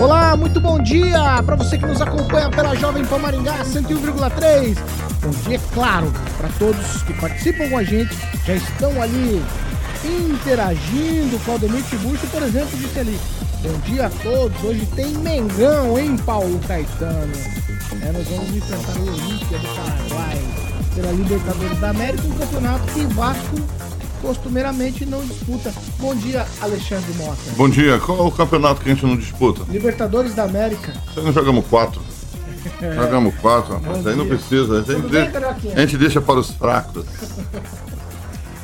Olá, muito bom dia para você que nos acompanha pela Jovem Pan Maringá 101,3. Bom dia, claro, para todos que participam com a gente, já estão ali interagindo. Claudemir Tiburcio, por exemplo, disse ali: Bom dia a todos, hoje tem Mengão, hein, Paulo Caetano? É, nós vamos enfrentar o Olímpia do Paraguai pela Libertadores da América, um campeonato que Vasco costumeiramente não disputa. Bom dia, Alexandre Mota. Bom dia. Qual é o campeonato que a gente não disputa? Libertadores da América. Você não jogamos quatro. Jogamos quatro, rapaz. Aí não precisa. A gente, deixa, a gente deixa para os fracos.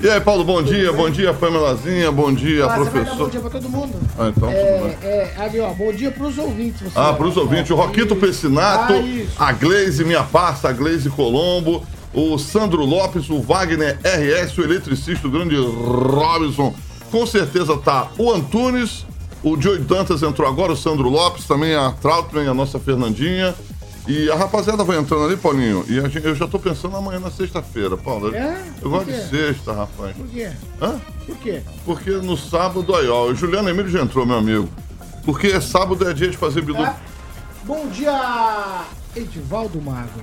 E aí, Paulo, bom dia. Bom dia, Pamelazinha. Bom dia, Ah, dar bom professor. dia pra todo mundo? Ah, então. É, é, ali, ó, bom dia pros ouvintes. Ah, vai para os falar. ouvintes, o Roquito. Pessinato, Ah, a Gleise Minha Pasta, a Gleise Colombo, o Sandro Lopes, o Wagner RS, o eletricista, o grande Robinson. Com certeza tá o Antunes, o Joey Dantas entrou agora, o Sandro Lopes, também a Trautmann, a nossa Fernandinha. E a rapaziada vai entrando ali, Paulinho. E gente- eu já tô pensando amanhã na sexta-feira, Paulo. É? Eu gosto de sexta, rapaz. Por quê? Hã? Por quê? Porque no sábado aí, ó, o Juliano Emílio já entrou, meu amigo. Porque sábado é dia de fazer. Tá? Bom dia, Edivaldo Magro.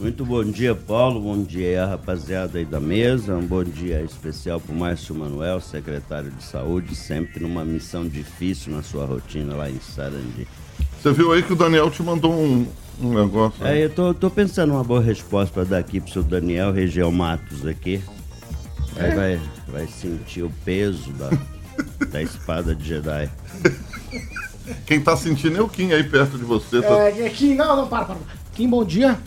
Muito bom dia, Paulo. Bom dia, rapaziada aí da mesa. Um bom dia especial para o Márcio Manuel, secretário de Saúde, sempre numa missão difícil na sua rotina lá em Sarandi. Você viu aí que o Daniel te mandou um, um negócio. né? É, eu tô, tô pensando uma boa resposta para dar aqui pro seu Daniel Região Matos aqui. Aí vai, vai sentir o peso da, da espada de Jedi. Quem tá sentindo é o Kim aí perto de você. Tá... É, Kim, não, não, para, para. Kim, bom dia.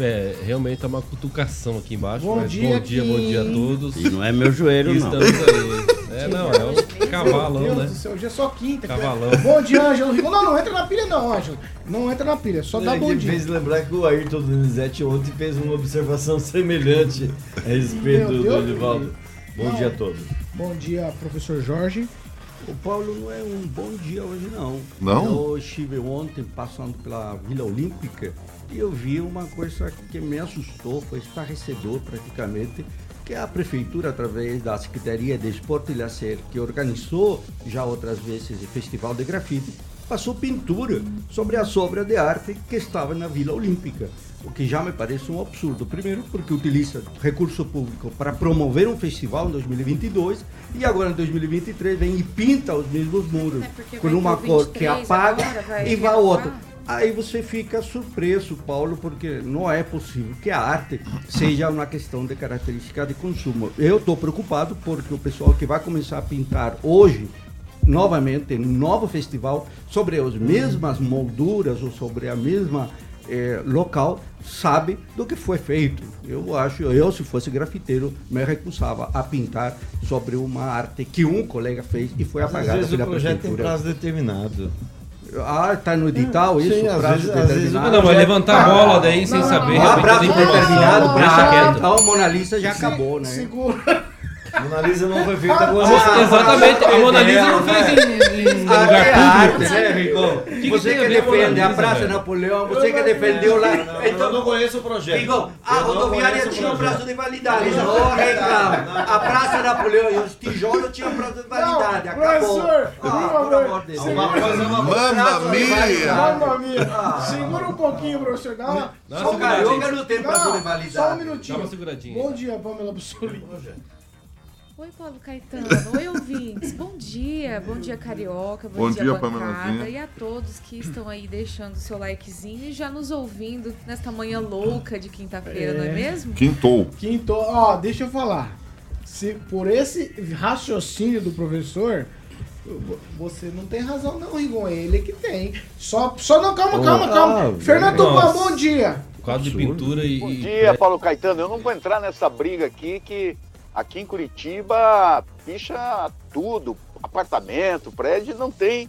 É, realmente é uma cutucação aqui embaixo. Bom mas dia, bom dia, bom dia a todos. E não é meu joelho, não. Estamos aí. É, não, é um cavalão, Meu Deus né? do céu, hoje é só quinta. Cavalão. Bom dia, Ângelo Rigon. Não, não entra na pilha não, Ângelo. Não entra na pilha, só dá É bom que dia. fez lembrar que o Ayrton Donizete ontem fez uma observação semelhante a respeito Meu do Deus Edivaldo. do Bom Não. dia a todos. Bom dia, professor Jorge. O Paulo não é um bom dia hoje, não. Não? Eu estive ontem passando pela Vila Olímpica e eu vi uma coisa que me assustou, foi estarrecedor praticamente, que a prefeitura, através da Secretaria de Esporte e Lazer, que organizou já outras vezes o Festival de Grafite, passou pintura sobre a obra de arte que estava na Vila Olímpica. O que já me parece um absurdo. Primeiro, porque utiliza recurso público para promover um festival em 2022 e agora em 2023 vem e pinta os mesmos muros É, com uma cor que 23 apaga agora, vai e vai renovar. Aí você fica surpreso, Paulo, porque não é possível que a arte seja uma questão de característica de consumo. Eu estou preocupado porque o pessoal que vai começar a pintar hoje, novamente, um novo festival, sobre as mesmas molduras ou sobre a mesma eh, local, sabe do que foi feito. Eu acho, eu se fosse grafiteiro, me recusava a pintar sobre uma arte que um colega fez e foi Às apagada vezes o projeto tem prefeitura. prazo determinado. Ah, tá no edital isso? Sim, às prazo vezes- às vezes? Ah, não, mas levantar a bola daí sem Não, saber não, Ah, prazo determinado, deixa quieto. então Mona Lisa já acabou, né? Segura. A Mona Lisa não foi feita com Ah, Exatamente, a Mona Lisa não fez em, em Ah, lugar é público. arte, né, Rigon? que Você que a a defende a Lisa, Praça velho? Napoleão, você que defendeu lá. Então eu não conheço o projeto. Rigon, a não rodoviária tinha um prazo de validade, não reclama. A Praça Napoleão e os tijolos tinham prazo de validade, Não, acabou. professor, por Ah, pelo amor de Deus. Mamma mia! Mamma mia. Segura um pouquinho, professor. Dá uma, só um Carioca minutinho. não tem prazo de Não, validade. Só um minutinho. Dá uma seguradinha. Bom dia, Pamela Bussolini. Oi, Paulo Caetano. Oi, ouvintes. Bom dia. Bom dia, Carioca. Bom, Bom dia, dia, bancada. E a todos que estão aí deixando o seu likezinho e já nos ouvindo nesta manhã louca de quinta-feira, não é mesmo? Quintou. Quinto, ó, deixa eu falar. Se por esse raciocínio do professor, você não tem razão não, Rigon. É ele que tem. Só, só não, calma, calma, calma. ah, Fernando Tupan, bom dia. Quadro de pintura e. Bom dia, Paulo Caetano. Eu não vou entrar nessa briga aqui que aqui em Curitiba picha tudo. apartamento, prédio, não tem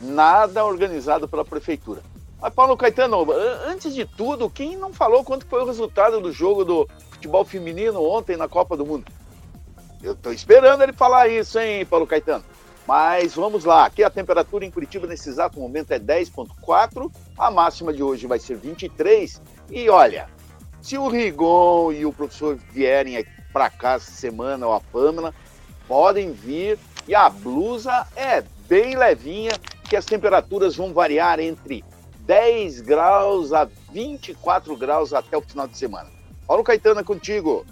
nada organizado pela prefeitura. Mas, Paulo Caetano, an- antes de tudo, quem não falou quanto foi o resultado do jogo do futebol feminino ontem na Copa do Mundo? Eu estou esperando ele falar isso, hein, Paulo Caetano? Mas vamos lá, aqui a temperatura em Curitiba nesse exato momento é 10,4, a máxima de hoje vai ser 23. E olha, se o Rigon e o professor vierem para cá essa semana, ou a Pâmela, podem vir. E a blusa é bem levinha, que as temperaturas vão variar entre 10 graus a 24 graus até o final de semana. Paulo Caetano é contigo.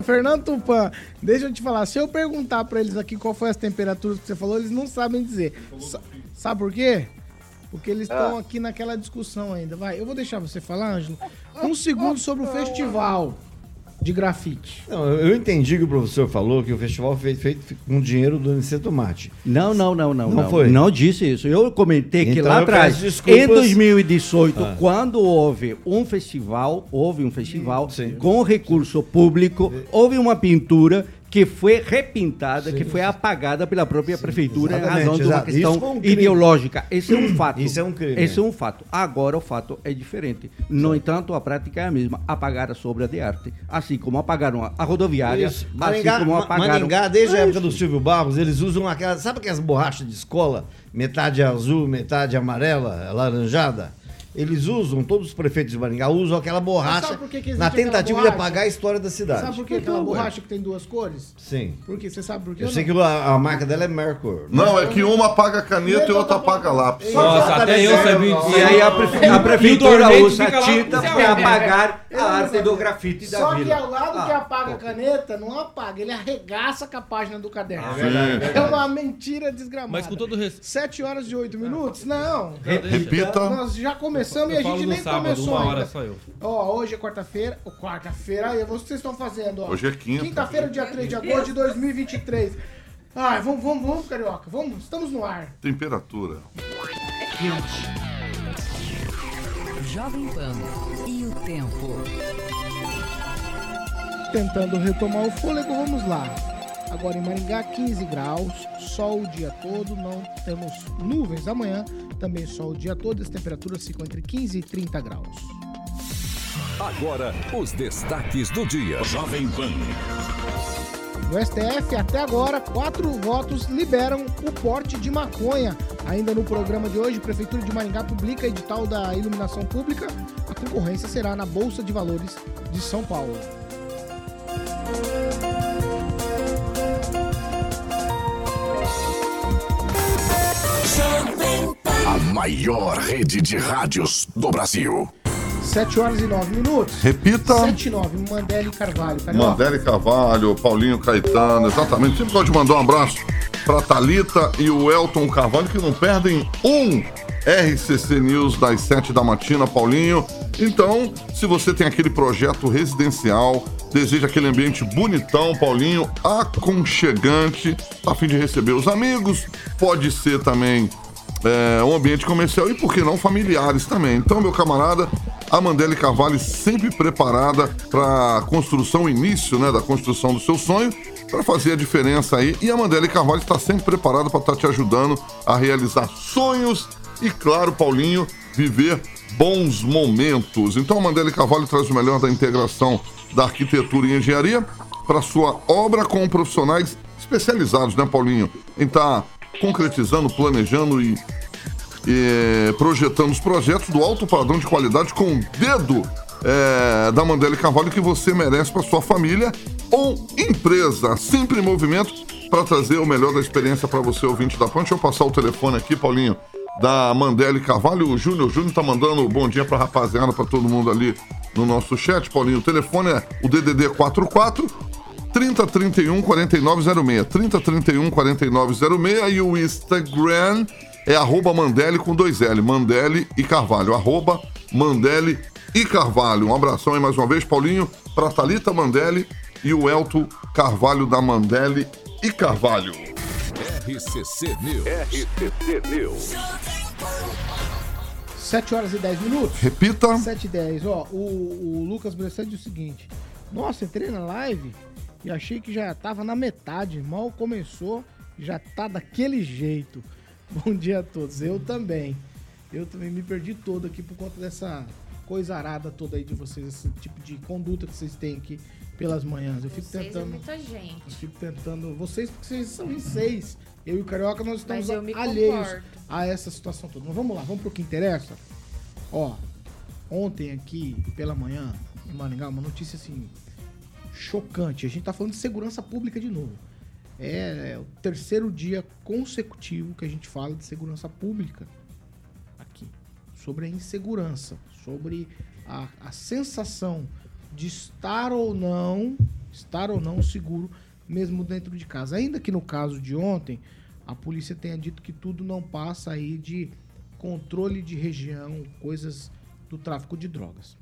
Fernando Tupan, deixa eu te falar, se eu perguntar pra eles aqui qual foi as temperaturas que você falou, eles não sabem dizer. Sa- sabe por quê? Porque eles estão Ah. aqui naquela discussão ainda. Vai, eu vou deixar você falar, Ângelo. Um segundo sobre o festival de grafite. Não, eu entendi que o professor falou que o festival foi feito com dinheiro do Aniceto Mate. Não, não, não, não, Não não. foi? Não disse isso. Eu comentei que Então lá eu atrás, em 2018, Ah. quando houve um festival, houve um festival Sim. com recurso público, houve uma pintura que foi repintada, que foi apagada pela própria prefeitura em razão de uma exato. Isso questão foi um ideológica. Esse é um fato. Isso é um crime. Esse é um fato. Agora o fato é diferente. No entanto, a prática é a mesma. Apagar a obra de arte, assim como apagaram a, rodoviária, Isso. assim Maringá, como apagaram... Maringá, desde a É época do Silvio Barros, eles usam aquelas. Sabe aquelas borrachas de escola? Metade azul, metade amarela, alaranjada? Eles usam, todos os prefeitos de Maringá usam aquela borracha que que na tentativa de apagar a história da cidade. Sabe por que aquela borracha que tem duas cores? Sim. Por quê? Você sabe por quê? Eu sei que a, a marca dela é Mercur. Não, é que uma apaga a caneta e outra apaga lápis. Nossa, até eu sabia disso. E aí a, prefe- a prefeitura usa lá, tinta para apagar a arte do grafite da Só que vila. ao lado Ah, que apaga a caneta, não apaga, ele arregaça com a página do caderno. Sim. É uma mentira desgramada. Mas com todo respeito. 7 horas e 8 minutos? Não. Repita. Nós já começamos e a Eu falo gente no nem sábado, começou uma hora ainda. só eu. Ó, hoje é quarta-feira. Quarta-feira, aí, vocês estão fazendo, ó. Hoje é quinta. Quinta-feira, dia 3 de agosto de 2023. Ai, vamos, vamos, vamos, carioca. Vamos, estamos no ar. Temperatura. Jovem Pan e o tempo. Tentando retomar o fôlego, vamos lá. Agora em Maringá, 15 graus, sol o dia todo, não temos nuvens. Amanhã também sol o dia todo, as temperaturas ficam entre 15 e 30 graus. Agora, os destaques do dia. Jovem Pan. No STF, até agora, quatro votos liberam o porte de maconha. Ainda no programa de hoje, a Prefeitura de Maringá publica edital da iluminação pública. A concorrência será na Bolsa de Valores de São Paulo. A maior rede de rádios do Brasil. 7 horas e 9 minutos. Repita. 7 e 9, Mandela e Carvalho. Carioca. Mandele Carvalho, Paulinho Caetano, exatamente. Sempre gosto de mandar um abraço pra Thalita e o Elton Carvalho, que não perdem um RCC News das 7 da matina, Paulinho. Então, se você tem aquele projeto residencial, deseja aquele ambiente bonitão, Paulinho, aconchegante, a fim de receber os amigos, pode ser também é, um ambiente comercial e, por que não, familiares também. Então, meu camarada, a Mandela Carvalho sempre preparada para a construção, o início né, da construção do seu sonho, para fazer a diferença aí. E a Mandela Carvalho está sempre preparada para estar te ajudando a realizar sonhos e, claro, Paulinho, viver bons momentos. Então, a Mandela Carvalho traz o melhor da integração da arquitetura e engenharia para sua obra com profissionais especializados, né, Paulinho? Em estar concretizando, planejando e e, projetando os projetos do alto padrão de qualidade com o dedo é, da Mandela Carvalho que você merece para sua família ou empresa. Sempre em movimento para trazer o melhor da experiência para você, ouvinte da Ponte. Deixa eu passar o telefone aqui, Paulinho, da Mandela Carvalho. O Júnior Júnior tá mandando bom dia para rapaziada, para todo mundo ali no nosso chat, Paulinho. O telefone é o DDD 44 3031 4906. 3031 4906 e o Instagram é arroba Mandele com dois L. Mandele e Carvalho. Arroba Mandele e Carvalho. Um abração aí mais uma vez, Paulinho, para Thalita Mandele e o Elton Carvalho da Mandele e Carvalho. RCC News. RCC News. 7 horas e 10 minutos. Repita. 7 e 10. Ó, o, o Lucas Bressan diz o seguinte: Nossa, entrei na live e achei que já tava na metade. Mal começou já tá daquele jeito. Bom dia a todos. Eu também. Eu também me perdi todo aqui por conta dessa coisa arada toda aí de vocês, esse tipo de conduta que vocês têm aqui pelas manhãs. Eu fico Vocês é tentando. muita gente. Eu fico tentando. Vocês, porque vocês são em seis. Eu e o Carioca, nós estamos alheios comporto. a essa situação toda. Mas vamos lá, vamos pro que interessa. Ó, ontem aqui pela manhã, em Maringá, uma notícia assim chocante. A gente tá falando de segurança pública de novo. É, o terceiro dia consecutivo que a gente fala de segurança pública aqui. Sobre a insegurança, sobre a, a sensação de estar ou não, estar ou não seguro mesmo dentro de casa. Ainda que no caso de ontem, a polícia tenha dito que tudo não passa aí de controle de região, coisas do tráfico de drogas.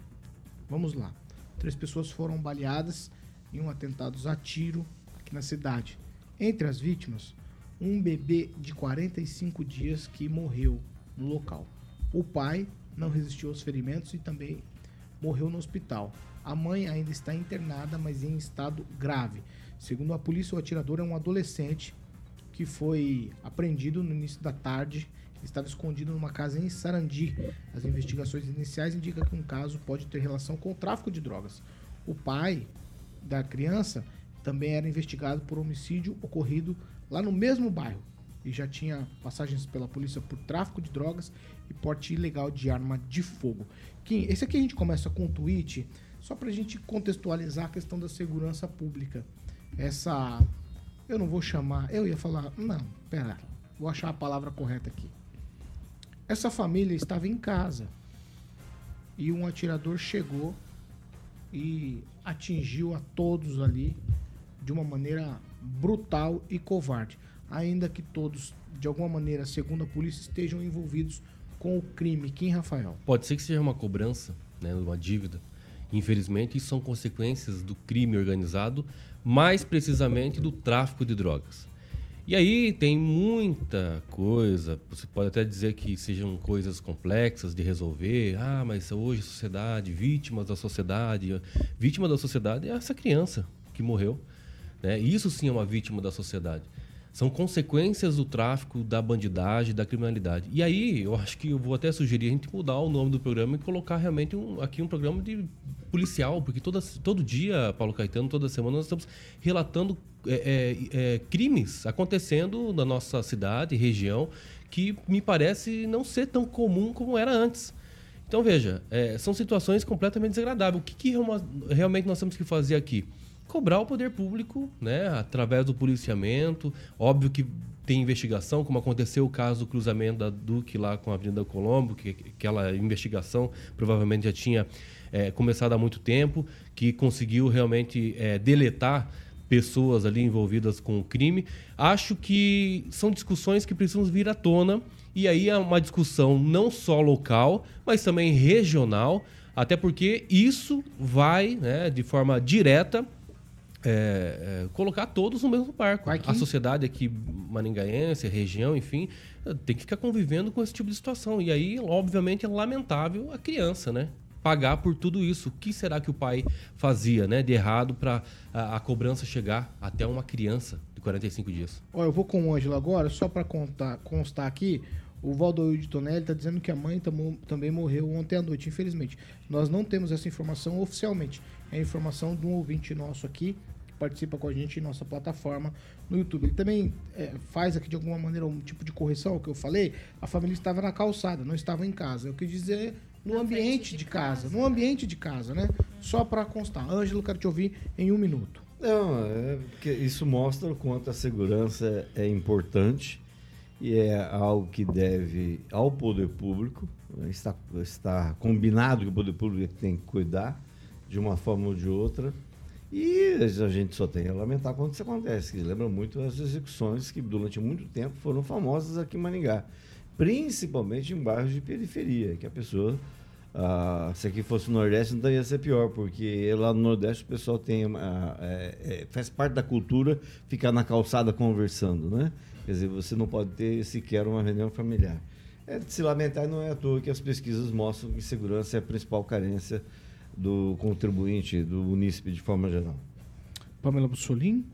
Vamos lá. Três pessoas foram baleadas em um atentado a tiro aqui na cidade. Entre as vítimas, um bebê de 45 dias que morreu no local. O pai não resistiu aos ferimentos e também morreu no hospital. A mãe ainda está internada, mas em estado grave. Segundo a polícia, o atirador é um adolescente que foi apreendido no início da tarde. Estava escondido numa casa em Sarandi. As investigações iniciais indicam que um caso pode ter relação com o tráfico de drogas. O pai da criança também era investigado por homicídio ocorrido lá no mesmo bairro e já tinha passagens pela polícia por tráfico de drogas e porte ilegal de arma de fogo. Kim, esse aqui a gente começa com um tweet só pra gente contextualizar a questão da segurança pública. Essa eu não vou chamar, eu ia falar, não, pera, vou achar a palavra correta aqui. Essa família estava em casa e um atirador chegou e atingiu a todos ali de uma maneira brutal e covarde. Ainda que todos, de alguma maneira, segundo a polícia, estejam envolvidos com o crime. Kim Rafael. Pode ser que seja uma cobrança, né, uma dívida. Infelizmente, isso são consequências do crime organizado, mais precisamente do tráfico de drogas. E aí tem muita coisa, você pode até dizer que sejam coisas complexas de resolver. Ah, mas hoje a sociedade, vítimas da sociedade. Vítima da sociedade é essa criança que morreu. Né? Isso sim é uma vítima da sociedade. São consequências do tráfico, da bandidagem, da criminalidade. E aí, eu acho que eu vou até sugerir a gente mudar o nome do programa e colocar realmente um, aqui um programa de policial, porque toda, todo dia, Paulo Caetano, toda semana, nós estamos relatando é, é, é, crimes acontecendo na nossa cidade, região, que me parece não ser tão comum como era antes. Então, veja, é, são situações completamente desagradáveis. O que, que realmente nós temos que fazer aqui? Cobrar o poder público, né, através do policiamento. Óbvio que tem investigação, como aconteceu o caso do cruzamento da Duque lá com a Avenida Colombo, que que aquela investigação provavelmente já tinha é, começado há muito tempo, que conseguiu realmente é, deletar pessoas ali envolvidas com o crime. Acho que são discussões que precisam vir à tona e aí é uma discussão não só local, mas também regional, até porque isso vai, né, de forma direta, é, é, colocar todos no mesmo barco. A sociedade aqui maringaense, a região, enfim, tem que ficar convivendo com esse tipo de situação. E aí, obviamente, é lamentável a criança, né? Pagar por tudo isso. O que será que o pai fazia, né, de errado para a, a cobrança chegar até uma criança de 45 dias? Ó, eu vou com o Ângelo agora, só contar, constar aqui. O Valdoir de Tonelli tá dizendo que a mãe também morreu ontem à noite, infelizmente. Nós não temos essa informação oficialmente. É a informação de um ouvinte nosso aqui, participa com a gente em nossa plataforma no YouTube. Ele também é, faz aqui de alguma maneira um tipo de correção, o que eu falei. A família estava na calçada, não estava em casa. Eu quis dizer no ambiente de, casa, no ambiente de casa, né? Só pra constar. Ângelo, quero te ouvir em um minuto. Não, é porque isso mostra o quanto a segurança é importante e é algo que deve ao poder público. né, Está, está combinado que o poder público tem que cuidar de uma forma ou de outra. E a gente só tem a lamentar quando isso acontece. Que lembra muito as execuções que durante muito tempo foram famosas aqui em Maningá. Principalmente em bairros de periferia, que a pessoa ah, se aqui fosse o Nordeste, então ia ser pior, porque lá no Nordeste o pessoal tem é, é, faz parte da cultura ficar na calçada conversando, né? Quer dizer, você não pode ter sequer uma reunião familiar. É de se lamentar não é à toa que as pesquisas mostram que segurança é a principal carência do contribuinte, do munícipe de forma geral. Pamela Bussolini?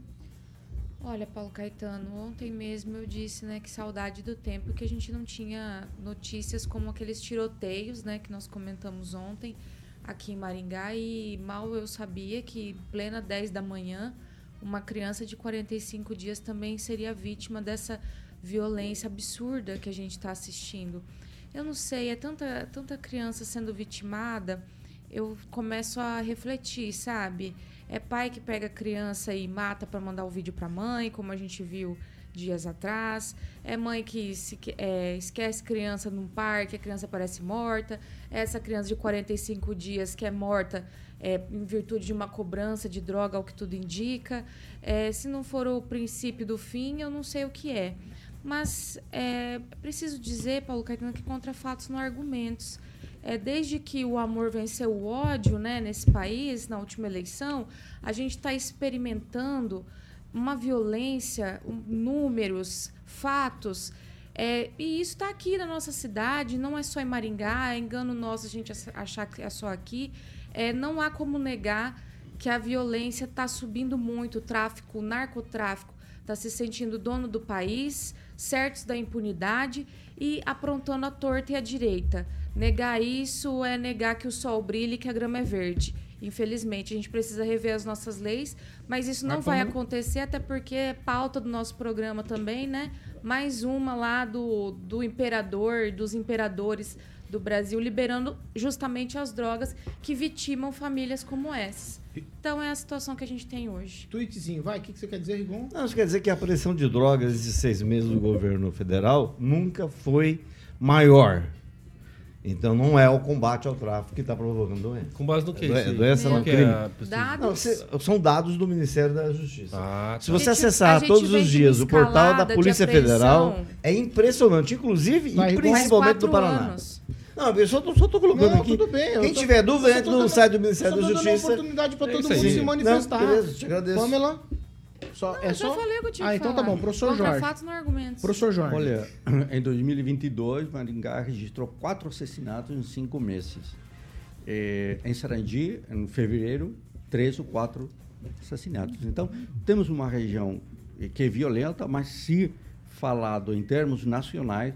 Olha, Paulo Caetano, ontem mesmo eu disse, né, que saudade do tempo que a gente não tinha notícias como aqueles tiroteios, né, que nós comentamos ontem aqui em Maringá e mal eu sabia que plena 10 da manhã uma criança de 45 dias também seria vítima dessa violência absurda que a gente está assistindo. Eu não sei, é tanta, tanta criança sendo vitimada, eu começo a refletir, sabe? É pai que pega a criança e mata para mandar o vídeo para mãe, como a gente viu dias atrás. É mãe que se, é, esquece criança num parque, a criança parece morta. É essa criança de 45 dias que é morta é, em virtude de uma cobrança de droga, ao que tudo indica. É, se não for o princípio do fim, eu não sei o que é. Mas é preciso dizer, Paulo Caetano, que contra fatos não há argumentos é, desde que o amor venceu o ódio né, nesse país, na última eleição, a gente está experimentando uma violência, um, números, fatos. É, e isso está aqui na nossa cidade, não é só em Maringá, é engano nosso a gente achar que é só aqui. É, não há como negar que a violência está subindo muito, o tráfico, o narcotráfico está se sentindo dono do país, certos da impunidade e aprontando a torta e a direita. Negar isso é negar que o sol brilhe e que a grama é verde. Infelizmente, a gente precisa rever as nossas leis, mas isso não vai acontecer, até porque é pauta do nosso programa também, né? Mais uma lá do, do imperador, dos imperadores do Brasil, liberando justamente as drogas que vitimam famílias como essas. Então é a situação que a gente tem hoje. Tweetzinho, vai, o que, que você quer dizer, Rigon? Não, isso quer dizer que a pressão de drogas de seis meses do governo federal nunca foi maior. Então não é o combate ao tráfico que está provocando doença. Com base no quê? É Sim. doença não que crime. é? Dados. Não, você- são dados do Ministério da Justiça. Ah, Se tá. você A gente- acessar todos os dias o portal da Polícia. Federal, é impressionante, inclusive Vai, e principalmente do Paraná. anos. Não, eu só tô colocando Não, aqui. tudo bem, Quem tô- tiver dúvida, entra no site do Ministério da tô dando Justiça. oportunidade para É todo mundo aí. se Não, manifestar. beleza, te agradeço. Pamela? Só, é Eu só... já falei o que eu tinha Ah, então tá falar. bom, professor Contra Jorge. fatos não argumentos. Professor Jorge. Olha, em 2022, Maringá registrou quatro assassinatos em cinco meses. Eh, em Sarandi, em fevereiro, três ou quatro assassinatos. Então, temos uma região eh, que é violenta, mas se falado em termos nacionais,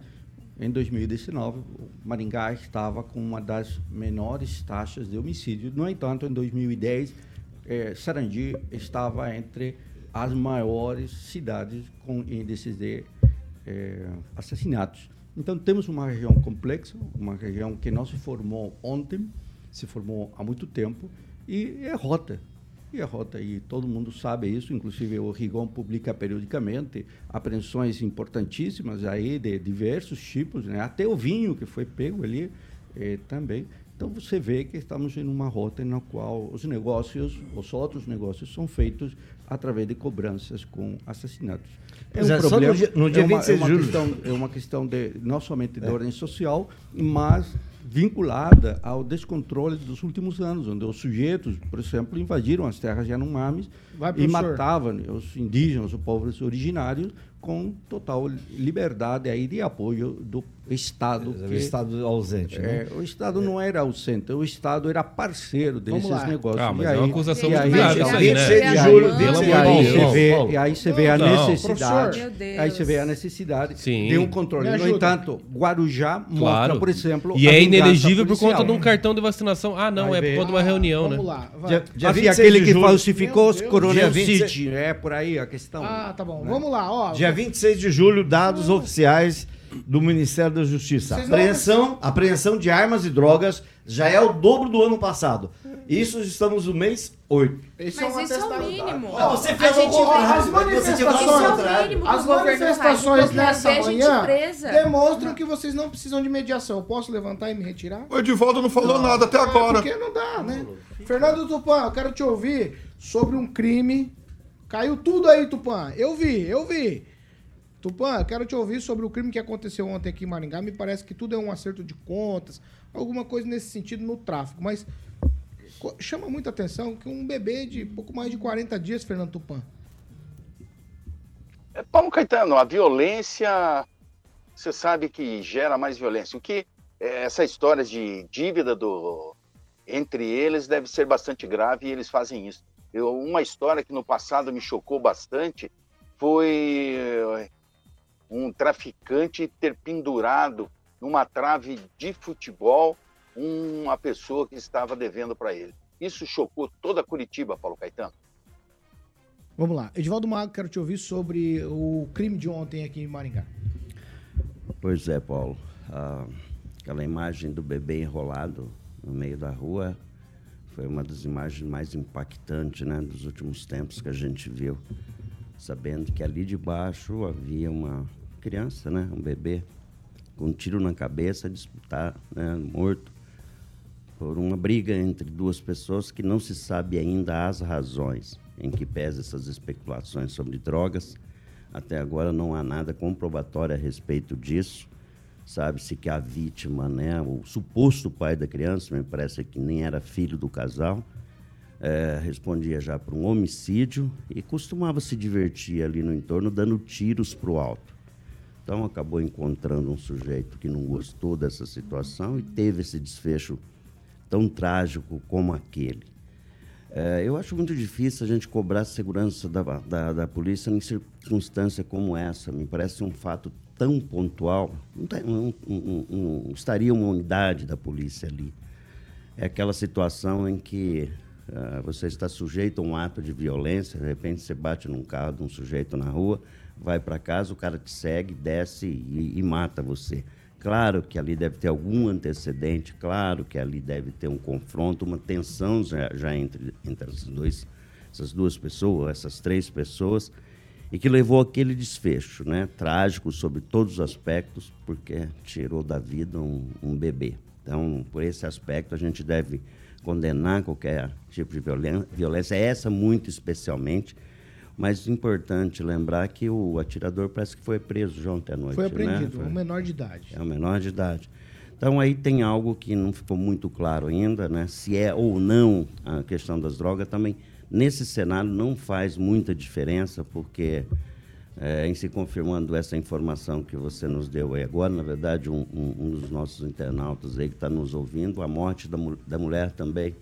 em 2019, o Maringá estava com uma das menores taxas de homicídio. No entanto, em 2010, eh, Sarandi estava entre as maiores cidades com índices de eh, assassinatos. Então, temos uma região complexa, uma região que não se formou ontem, se formou há muito tempo, e é rota. E é rota, e todo mundo sabe isso, inclusive o Rigon publica periodicamente apreensões importantíssimas aí de diversos tipos, né? até o vinho que foi pego ali eh, também. Então você vê que estamos em uma rota na qual os negócios, os outros negócios são feitos através de cobranças com assassinatos. É Pois um é, problema, no dia- no dia é uma, 26 é uma de julho. questão, é uma questão de não somente de ordem social, mas vinculada ao descontrole dos últimos anos, onde os sujeitos, por exemplo, invadiram as terras Yanomamis Vai, e matavam os indígenas, os povos originários, com total liberdade aí de apoio do Estado. O que- Estado ausente, né? é, o Estado não era ausente, o Estado era parceiro Vamos desses lá. negócios. Ah, mas E é uma aí- acusação muito aí- grave isso aí- aí, né? 26 de e julho, aí- e aí você vê- Paulo. E aí você vê a Não. necessidade. Aí você vê a necessidade Sim. de um controle. No entanto, Guarujá mostra, Claro. por exemplo. E a é inelegível por conta de um cartão de vacinação. Ah, não, é por conta de uma reunião, Vamos né? lá, dia Havia 26 aquele que falsificou os. Coronel Dia 26 City. É por aí a questão. Ah, tá bom. né? Vamos lá, ó. Dia 26 de julho, dados oficiais do Ministério da Justiça. Vocês não- Apreensão, apreensão de armas e drogas já é o dobro do ano passado. Isso estamos no mês 8. Esse Mas um isso é o mínimo. Não, você A fez o gente contrário. As manifestações- Isso é As manifestações nessa manhã presa. demonstram que vocês não precisam de mediação. Eu posso levantar e me retirar? O Edivaldo não falou nada até agora. Porque não dá, né? Fernando Tupan, eu quero te ouvir sobre um crime. Caiu tudo aí, Tupan. Eu vi, eu vi. Tupan, eu quero te ouvir sobre o crime que aconteceu ontem aqui em Maringá. Me parece que tudo é um acerto de contas, alguma coisa nesse sentido no tráfico. Mas chama muita atenção que um bebê de pouco mais de 40 dias, Fernando Tupan. É, Paulo Caetano, a violência, você sabe que gera mais violência. O que é, essa história de dívida do entre eles deve ser bastante grave e eles fazem isso. Eu, uma história que no passado me chocou bastante foi um traficante ter pendurado numa trave de futebol uma pessoa que estava devendo para ele. Isso chocou toda Curitiba, Paulo Caetano. Vamos lá. Edivaldo Mago, quero te ouvir sobre o crime de ontem aqui em Maringá. Pois é, Paulo. Ah, aquela imagem do bebê enrolado no meio da rua foi uma das imagens mais impactantes né, dos últimos tempos que a gente viu. Sabendo que ali debaixo havia uma criança, né, um bebê, com um tiro na cabeça, disputar, né, morto, por uma briga entre duas pessoas que não se sabe ainda as razões em que pesa essas especulações sobre drogas. Até agora não há nada comprobatório a respeito disso. Sabe-se que a vítima, né, o suposto pai da criança, me parece que nem era filho do casal, é, respondia já por um homicídio e costumava se divertir ali no entorno dando tiros para o alto. Então acabou encontrando um sujeito que não gostou dessa situação e teve esse desfecho tão trágico como aquele. É, eu acho muito difícil a gente cobrar segurança da, da, da, polícia em circunstância como essa. Me parece um fato tão pontual. Não, não, não, não estaria uma unidade da polícia ali. É aquela situação em que uh, você está sujeito a um ato de violência, de repente você bate num carro de um sujeito na rua, vai para casa, o cara te segue, desce e, e mata você. Claro que ali deve ter algum antecedente, claro que ali deve ter um confronto, uma tensão já, já entre, entre dois, essas duas pessoas, essas três pessoas, e que levou aquele desfecho, né? Trágico sobre todos os aspectos, porque tirou da vida um, um bebê. Então, por esse aspecto, a gente deve condenar qualquer tipo de violência, essa muito especialmente, mas importante lembrar que o atirador parece que foi preso ontem à noite. Foi apreendido, né? um menor de idade. É um menor de idade. Então aí tem algo que não ficou muito claro ainda, né? Se é ou não a questão das drogas também. Nesse cenário não faz muita diferença, porque é, em se confirmando essa informação que você nos deu aí agora, na verdade, um, um, um dos nossos internautas aí que está nos ouvindo, a morte da, da mulher também.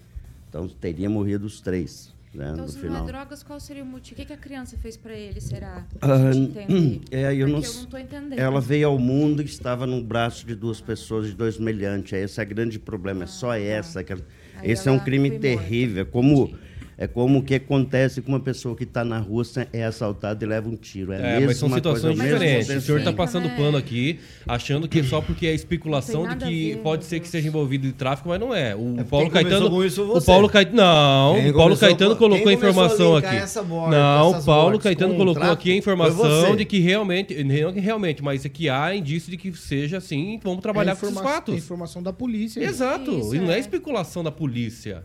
Então teria morrido os três. Né, então, no se final. não é drogas, qual seria o motivo? O que, que a criança fez para ele, será? Ah, entender. é, eu não, eu não tô entendendo. Ela veio ao mundo e estava no braço de duas pessoas, de dois meliantes. Esse é o grande problema, é só essa. que ela- Esse é um crime foi morta. terrível. É como, é como o que acontece com uma pessoa que está na rua, é assaltada e leva um tiro. É, a É, mas são coisa, situações o mesmo diferentes. O senhor está passando pano aqui, achando que só porque é especulação de que pode ser que seja envolvido em tráfico, mas não é. O É, Paulo Caetano. com isso, o. Paulo Caetano. Não, Quem o Paulo Caetano colocou a informação aqui. morte, não, essas Paulo Caetano colocou aqui a informação de que realmente, não que realmente, mas é que há indício de que seja assim, vamos trabalhar É com esses é fatos. informação da polícia. Exato, Isso, e não é é. especulação da polícia.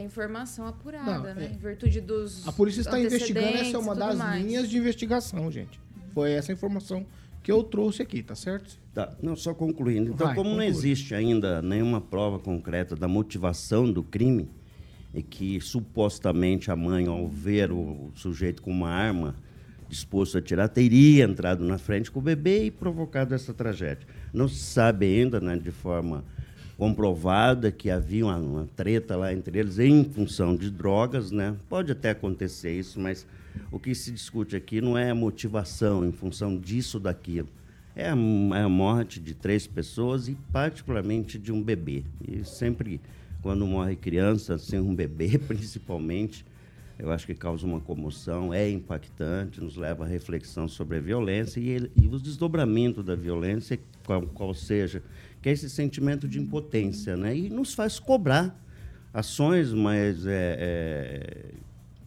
É informação apurada, Não, né? é. Em virtude dos. A polícia está investigando, essa é uma das mais. linhas de investigação, gente. Foi essa informação que eu trouxe aqui, tá certo? Tá, não, só concluindo. Então, Vai, como não conclui. existe ainda nenhuma prova concreta da motivação do crime, e que supostamente a mãe, ao ver o sujeito com uma arma disposto a atirar, teria entrado na frente com o bebê e provocado essa tragédia. Não se sabe ainda, né, de forma comprovada, que havia uma, uma treta lá entre eles em função de drogas, né? Pode até acontecer isso, mas o que se discute aqui não é a motivação em função disso daquilo. É a, é a morte de três pessoas e particularmente de um bebê. E sempre quando morre criança, assim, um bebê principalmente, eu acho que causa uma comoção, é impactante, nos leva à reflexão sobre a violência e, ele- e os desdobramentos da violência, qual, qual seja, que é esse sentimento de impotência, né? E nos faz cobrar ações mais é, é,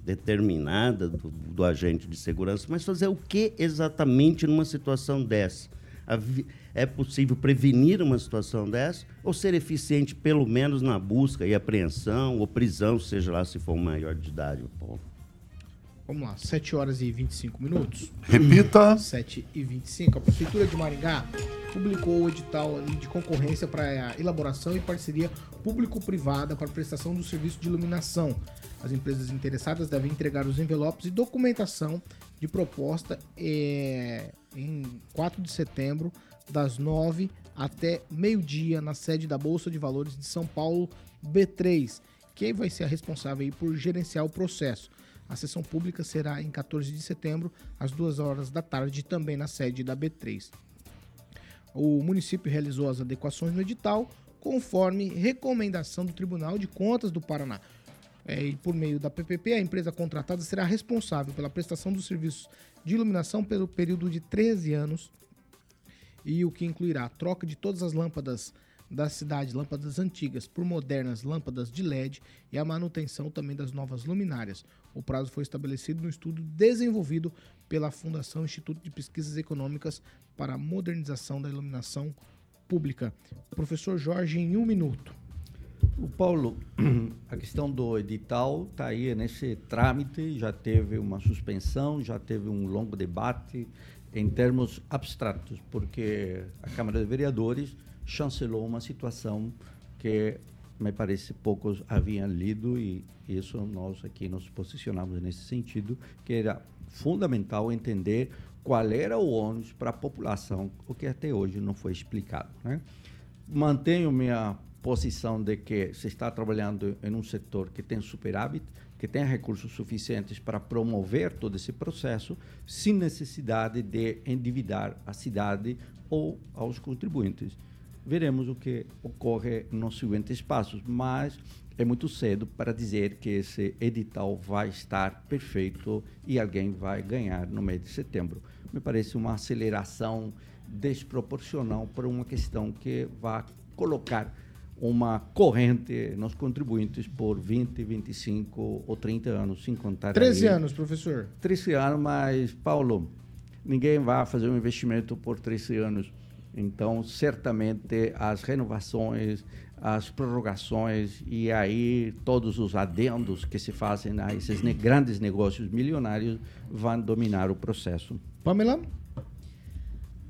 determinadas do, do agente de segurança, mas fazer o que exatamente numa situação dessa? É possível prevenir uma situação dessa ou ser eficiente, pelo menos, na busca e apreensão ou prisão, seja lá se for maior de idade? Paulo? Vamos lá, 7 horas e 25 minutos. Repita. 7 e 25. A Prefeitura de Maringá publicou o edital de concorrência para a elaboração e parceria público-privada para prestação do serviço de iluminação. As empresas interessadas devem entregar os envelopes e documentação de proposta eh, em 4 de setembro, das 9 até meio-dia, na sede da Bolsa de Valores de São Paulo, B3. Quem vai ser a responsável por gerenciar o processo? A sessão pública será em 14 de setembro, às 2 horas da tarde, também na sede da B3. O município realizou as adequações no edital, conforme recomendação do Tribunal de Contas do Paraná. É, e por meio da PPP, a empresa contratada será responsável pela prestação dos serviços de iluminação pelo período de 13 anos, e o que incluirá a troca de todas as lâmpadas da cidade, lâmpadas antigas, por modernas lâmpadas de LED e a manutenção também das novas luminárias. O prazo foi estabelecido no estudo desenvolvido pela Fundação Instituto de Pesquisas Econômicas para a Modernização da Iluminação Pública. Professor Jorge, em um minuto. O Paulo, a questão do edital está aí nesse trâmite, já teve uma suspensão, já teve um longo debate em termos abstratos, porque a Câmara de Vereadores chancelou uma situação que me parece poucos haviam lido e isso nós aqui nos posicionamos nesse sentido, que era fundamental entender qual era o ônus para a população, o que até hoje não foi explicado. Né? Mantenho minha posição de que se está trabalhando em um setor que tem superávit, que tem recursos suficientes para promover todo esse processo, sem necessidade de endividar a cidade ou aos contribuintes. Veremos o que ocorre nos seguintes passos, mas é muito cedo para dizer que esse edital vai estar perfeito e alguém vai ganhar no mês de setembro. Me parece uma aceleração desproporcional para uma questão que vai colocar uma corrente nos contribuintes por 20, 25 ou 30 anos, sem contar. 13 aí. anos, professor. 13 anos, mas, Paulo, ninguém vai fazer um investimento por 13 anos. Então, certamente, as renovações, as prorrogações e aí todos os adendos que se fazem a esses ne grandes negócios milionários vão dominar o processo. Pamela?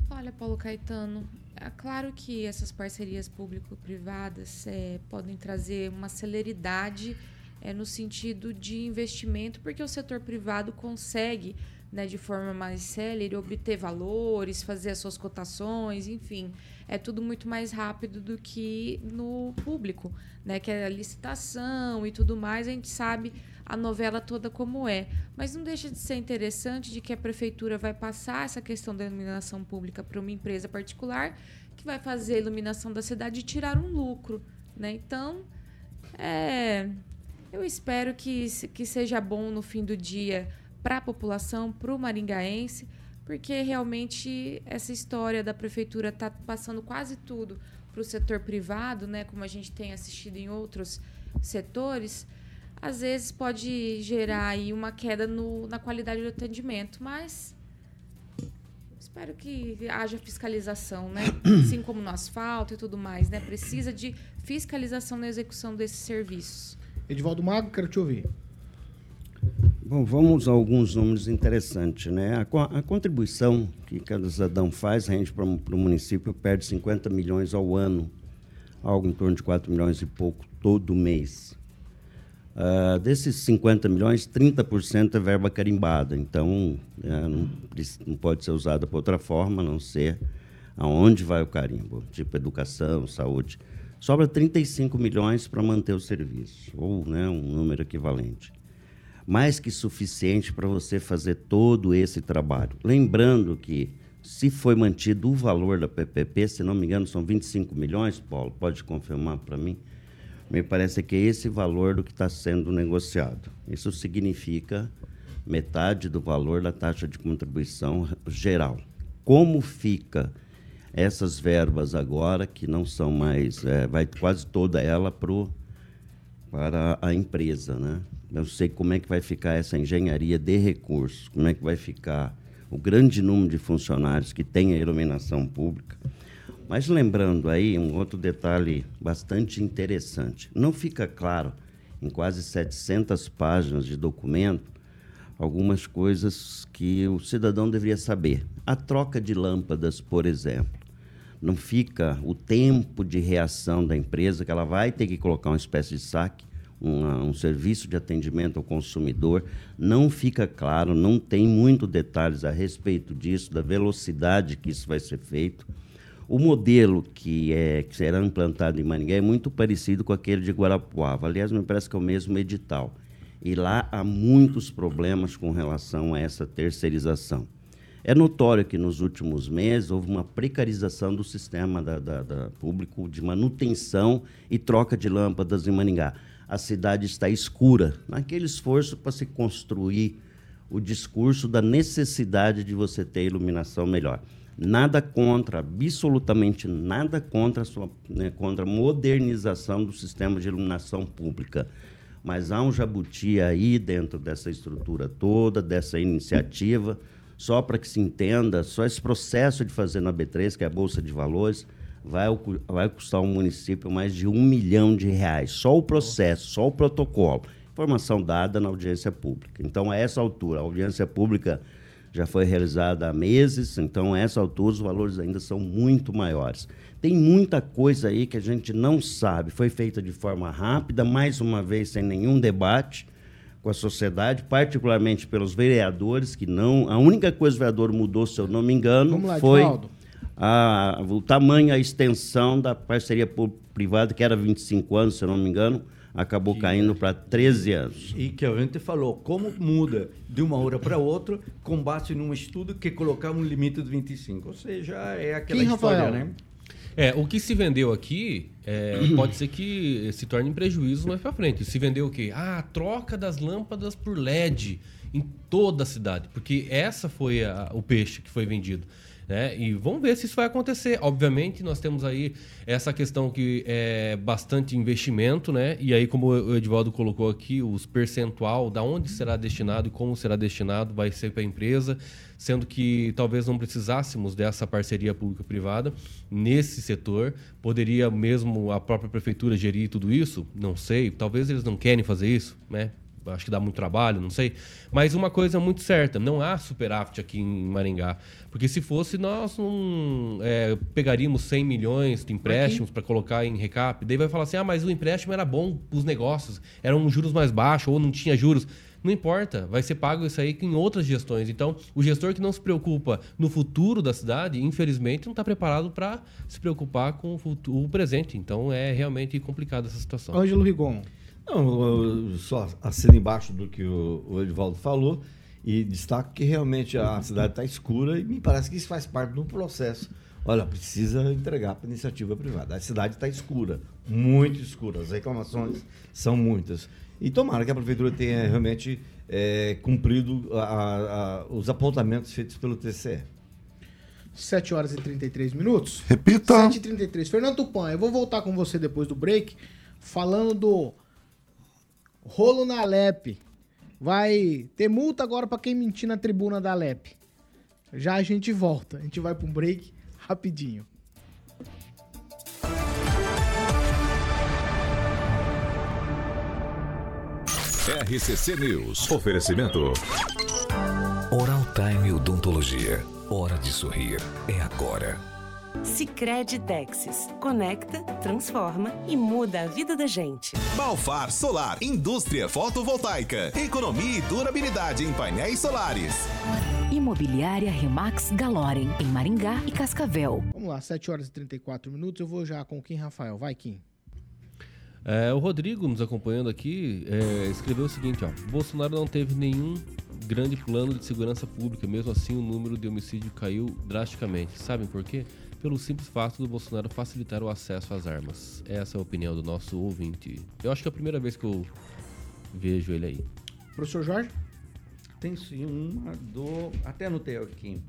Olha, Paulo Caetano, é claro que essas parcerias público-privadas é, podem trazer uma celeridade é, no sentido de investimento, porque o setor privado consegue, né, de forma mais célere, obter valores, fazer as suas cotações, enfim. É tudo muito mais rápido do que no público, né, que é a licitação e tudo mais. A gente sabe a novela toda como é. Mas não deixa de ser interessante de que a prefeitura vai passar essa questão da iluminação pública para uma empresa particular que vai fazer a iluminação da cidade e tirar um lucro. Né? Então, é, eu espero que, que seja bom no fim do dia para a população, para o maringaense, porque realmente essa história da prefeitura está passando quase tudo para o setor privado, né, como a gente tem assistido em outros setores, às vezes pode gerar aí uma queda no, na qualidade do atendimento, mas espero que haja fiscalização, né? Assim como no asfalto e tudo mais, né? Precisa de fiscalização na execução desses serviços. Edivaldo Mago, quero te ouvir. Bom, vamos a alguns números interessantes, né? A, co a contribuição que cada cidadão faz rende para o município perde 50 milhões ao ano, algo em torno de 4 milhões e pouco todo mês. Uh, desses 50 milhões, 30% é verba carimbada, então uh, não, não, pode ser usada para outra forma, a não ser aonde vai o carimbo, tipo educação, saúde. Sobra 35 milhões para manter o serviço, ou né, um número equivalente. Mais que suficiente para você fazer todo esse trabalho. Lembrando que, se foi mantido o valor da PPP, se não me engano, são 25 milhões, Paulo, pode confirmar para mim? Me parece que é esse valor do que está sendo negociado. Isso significa metade do valor da taxa de contribuição geral. Como fica essas verbas agora, que não são mais, é, vai quase toda ela pro, para a empresa, né? Eu sei como é que vai ficar essa engenharia de recursos, como é que vai ficar o grande número de funcionários que tem a iluminação pública mas lembrando aí um outro detalhe bastante interessante. Não fica claro em quase 700 páginas de documento algumas coisas que o cidadão deveria saber. A troca de lâmpadas, por exemplo. Não fica o tempo de reação da empresa, que ela vai ter que colocar uma espécie de saque, uma, um serviço de atendimento ao consumidor. Não fica claro, não tem muito detalhes a respeito disso, da velocidade que isso vai ser feito. O modelo que, é, que será implantado em Maringá é muito parecido com aquele de Guarapuava. Aliás, me parece que é o mesmo edital. E lá há muitos problemas com relação a essa terceirização. É notório que nos últimos meses houve uma precarização do sistema da, da, da público de manutenção e troca de lâmpadas em Maningá. A cidade está escura, naquele esforço para se construir o discurso da necessidade de você ter iluminação melhor. Nada contra, absolutamente nada contra a, sua, né, contra a modernização do sistema de iluminação pública. Mas há um jabuti aí dentro dessa estrutura toda, dessa iniciativa. Só para que se entenda, só esse processo de fazer na B3, que é a Bolsa de Valores, vai, vai custar ao município mais de um milhão de reais. Só o processo, só o protocolo. Informação dada na audiência pública. Então, a essa altura, a audiência pública já foi realizada há meses, então, a essa altura, os valores ainda são muito maiores. Tem muita coisa aí que a gente não sabe. Foi feita de forma rápida, mais uma vez, sem nenhum debate com a sociedade, particularmente pelos vereadores, que não. A única coisa que o vereador mudou, se eu não me engano, lá, foi Edvaldo. A, o tamanho, a extensão da parceria público-privada, que era 25 anos, se eu não me engano, acabou caindo para 13 anos. E que a gente falou, como muda de uma hora para outra, com base num estudo que colocava um limite de 25. Ou seja, é aquela Quem, história, Rafael? né? É, o que se vendeu aqui é, pode ser que se torne em prejuízo mais pra frente. Se vendeu o quê? Ah, troca das lâmpadas por LED em toda a cidade. Porque essa foi a- o peixe que foi vendido. Né? E vamos ver se isso vai acontecer. Obviamente, nós temos aí essa questão que é bastante investimento, né? E aí, como o Edivaldo colocou aqui, os percentual, da onde será destinado e como será destinado, vai ser para a empresa, sendo que talvez não precisássemos dessa parceria público-privada nesse setor. Poderia mesmo a própria prefeitura gerir tudo isso? Não sei. Talvez eles não querem fazer isso, né? Acho que dá muito trabalho, não sei. Mas uma coisa é muito certa, não há superávit aqui em Maringá. Porque se fosse, nós não é, pegaríamos 100 milhões de empréstimos para colocar em recap. Daí vai falar assim, ah, mas o empréstimo era bom para os negócios, eram juros mais baixos ou não tinha juros. Não importa, vai ser pago isso aí em outras gestões. Então, o gestor que não se preocupa no futuro da cidade, infelizmente, não está preparado para se preocupar com o, futuro, o presente. Então, é realmente complicada essa situação. Ângelo Rigon. Não, eu só assino embaixo do que o, o Edivaldo falou e destaco que realmente a cidade está escura e me parece que isso faz parte do processo. Olha, precisa entregar para a iniciativa privada. A cidade está escura, muito escura. As reclamações são muitas. E tomara que a prefeitura tenha realmente eh, cumprido a- a- os apontamentos feitos pelo TCE. 7 horas e 33 minutos. Repita. 7 e 33 Fernando Tupan, eu vou voltar com você depois do break, falando do rolo na Alep. Vai ter multa agora pra quem mentir na tribuna da Alep. Já a gente volta. A gente vai pra um break rapidinho. RCC News. Oferecimento. Oral Time Odontologia. Hora de sorrir. É agora. Sicredi Texas. Conecta, transforma e muda a vida da gente. Balfar Solar, indústria fotovoltaica, economia e durabilidade em painéis solares. Imobiliária Remax Galorem, em Maringá e Cascavel. Vamos lá, 7 horas e 34 minutos. Eu vou já com o Kim Rafael. Vai, Kim. É, o Rodrigo, nos acompanhando aqui, é, escreveu o seguinte: ó, Bolsonaro não teve nenhum grande plano de segurança pública, mesmo assim o número de homicídio caiu drasticamente. Sabem por quê? Pelo simples fato do Bolsonaro facilitar o acesso às armas. Essa é a opinião do nosso ouvinte. Eu acho que é a primeira vez que eu vejo ele aí. Professor Jorge? Tem sim uma do. Até anotei aqui.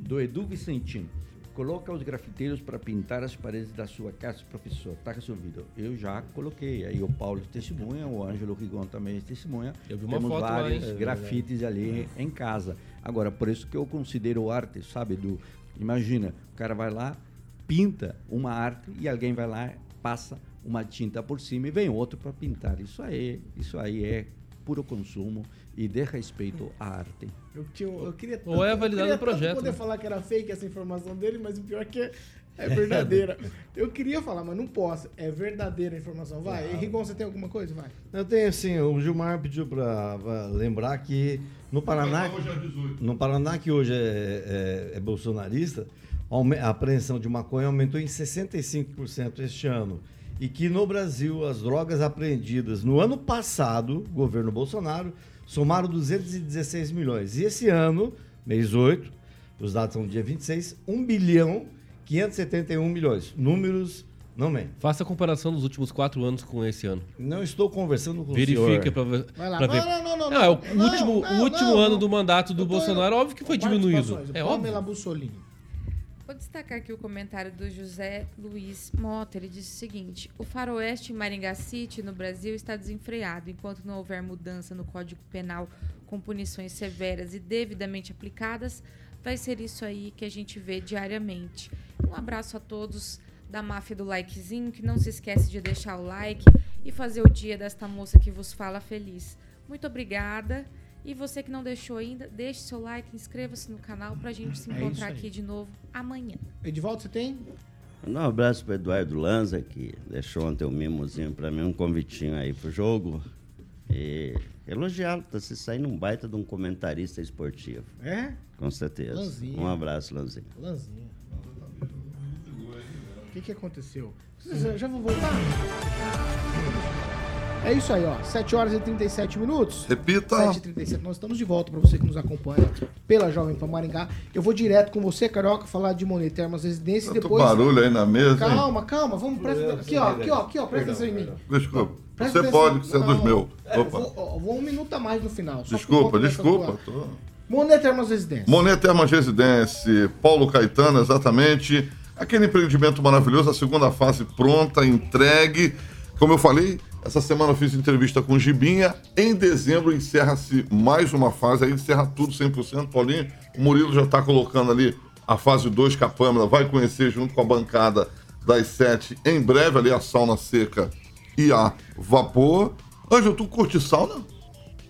Do Edu Vicentino. Coloca os grafiteiros para pintar as paredes da sua casa, professor. Tá resolvido. Eu já coloquei. Aí o Paulo testemunha, o Ângelo Rigon também testemunha. Eu vi uma Temos foto lá, vários? É grafites ali em casa. Agora, por isso que eu considero arte, sabe? Do, imagina, o cara vai lá, pinta uma arte e alguém vai lá, passa uma tinta por cima e vem outro para pintar. Isso aí, isso aí é puro consumo e de respeito à arte. Eu, tinha, eu queria Ou é validado no projeto, tanto poder né? falar que era fake essa informação dele, mas o pior é que é, é verdadeira. eu queria falar, mas não posso. É verdadeira a informação. Vai. Rigon, você tem alguma coisa? Vai. Eu tenho assim, o Gilmar pediu para lembrar que no Paraná, no Paraná que hoje é, é- é bolsonarista, a apreensão de maconha aumentou em 65% este ano. e que no Brasil as drogas apreendidas no ano passado, governo Bolsonaro, somaram 216 milhões. E esse ano, mês 8, os dados são dia 26, 1 bilhão 571 milhões. Números não mentem. Faça a comparação dos últimos quatro anos com esse ano. Não estou conversando com Verifica o senhor. ver- Vai lá. pra Não, ver. não, não, não, Não, é o não, último, não, último não, ano não. do mandato do Bolsonaro, óbvio que foi diminuído. É óbvio. Pamela Bussolini. Vou destacar aqui o comentário do José Luiz Mota. Ele disse o seguinte: O faroeste em Maringá City, no Brasil, está desenfreado. Enquanto não houver mudança no Código Penal com punições severas e devidamente aplicadas, vai ser isso aí que a gente vê diariamente. Um abraço a todos da máfia do likezinho, que não se esquece de deixar o like e fazer o dia desta moça que vos fala feliz. Muito obrigada. E você que não deixou ainda, deixe seu like, inscreva-se no canal pra gente se É encontrar aí. aqui de novo amanhã. Edivaldo, você tem? Um abraço para Eduardo Lanza, que deixou ontem um mimozinho para mim, um convitinho aí pro jogo. E elogiá-lo, tá se saindo um baita de um comentarista esportivo. É? Com certeza. Lanzinha. Um abraço, Lanzinho. Lanzinha. O que, que aconteceu? Vocês já- vão voltar? É isso aí, ó. 7 horas e 37 minutos. Repita. 7 e 37 Nós estamos de volta para você que nos acompanha pela Jovem Pan Maringá. Eu vou direto com você, Carioca, falar de Money Termas Residência e depois... barulho aí na mesa, hein? Calma, calma. Vamos, presta... Aqui, ó. Aqui, ó. Aqui, ó. Presta atenção em mim. Desculpa. Presta Você atenção. pode, que você é dos meus. é, Opa. vou, vou um minuto a mais no final. Desculpa, desculpa. tô- Monet Termas Residência. Monet Termas Residência, Paulo Caetano, exatamente. Aquele empreendimento maravilhoso, a segunda fase pronta, entregue. Como eu falei, essa semana eu fiz entrevista com o Gibinha. Em dezembro encerra-se mais uma fase, aí encerra tudo 100%. Paulinho, o Murilo já está colocando ali a fase 2 que a Pâmela vai conhecer junto com a bancada das sete. Em breve ali a sauna seca e a vapor. Ângelo, tu curte sauna?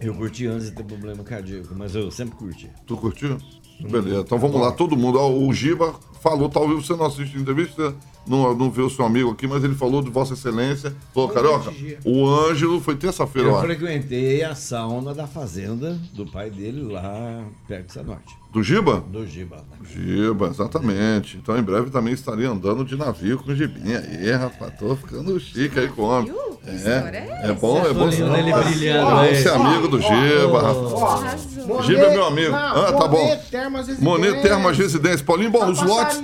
Eu curti antes de ter problema cardíaco, mas eu sempre curti. Tu curtiu? Beleza, então vamos lá, todo mundo. O Giba falou, talvez você não assiste a entrevista, não, não vê o seu amigo aqui, mas ele falou de Vossa Excelência. Falou, Carioca, o Ângelo foi terça-feira, Eu ó. frequentei a sauna da fazenda do pai dele lá perto de Sanorte. Do Giba? Do Giba. Giba, exatamente. Então em breve também estaria andando de navio com o Gibinha aí, rapaz. Tô ficando chique aí com o homem. É, é bom, é bom. Tô vendo ele brilhando é amigo do Giba, rapaz. Monet- Giba é meu amigo. Não, Ah, tá bom. Monet Termas Residência. Monet Termas Residência. Paulinho, bom, Tá os lotes.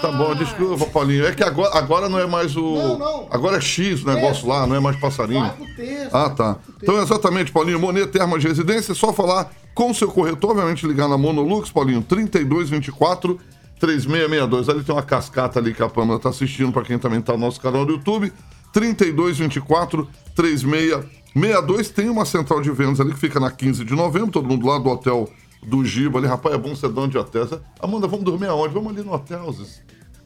Tá bom, desculpa, Paulinho. É que agora, agora não é mais o. Não, não. Agora é X o negócio lá, não é mais passarinho. Vai pro texto. Ah, tá. Então, exatamente, Paulinho, Monet Termas Residência, é só falar com o seu corretor, obviamente ligar na Monolux, Paulinho, 3224 3662. Ali tem uma cascata ali que a Pâmela tá assistindo, para quem também tá no nosso canal do YouTube. 3224 3662. Tem uma central de vendas ali que fica na 15 de novembro, todo mundo lá do hotel do Giba ali. Rapaz, é bom ser dono de hotel. Amanda, vamos dormir aonde? Vamos ali no hotel, Zé.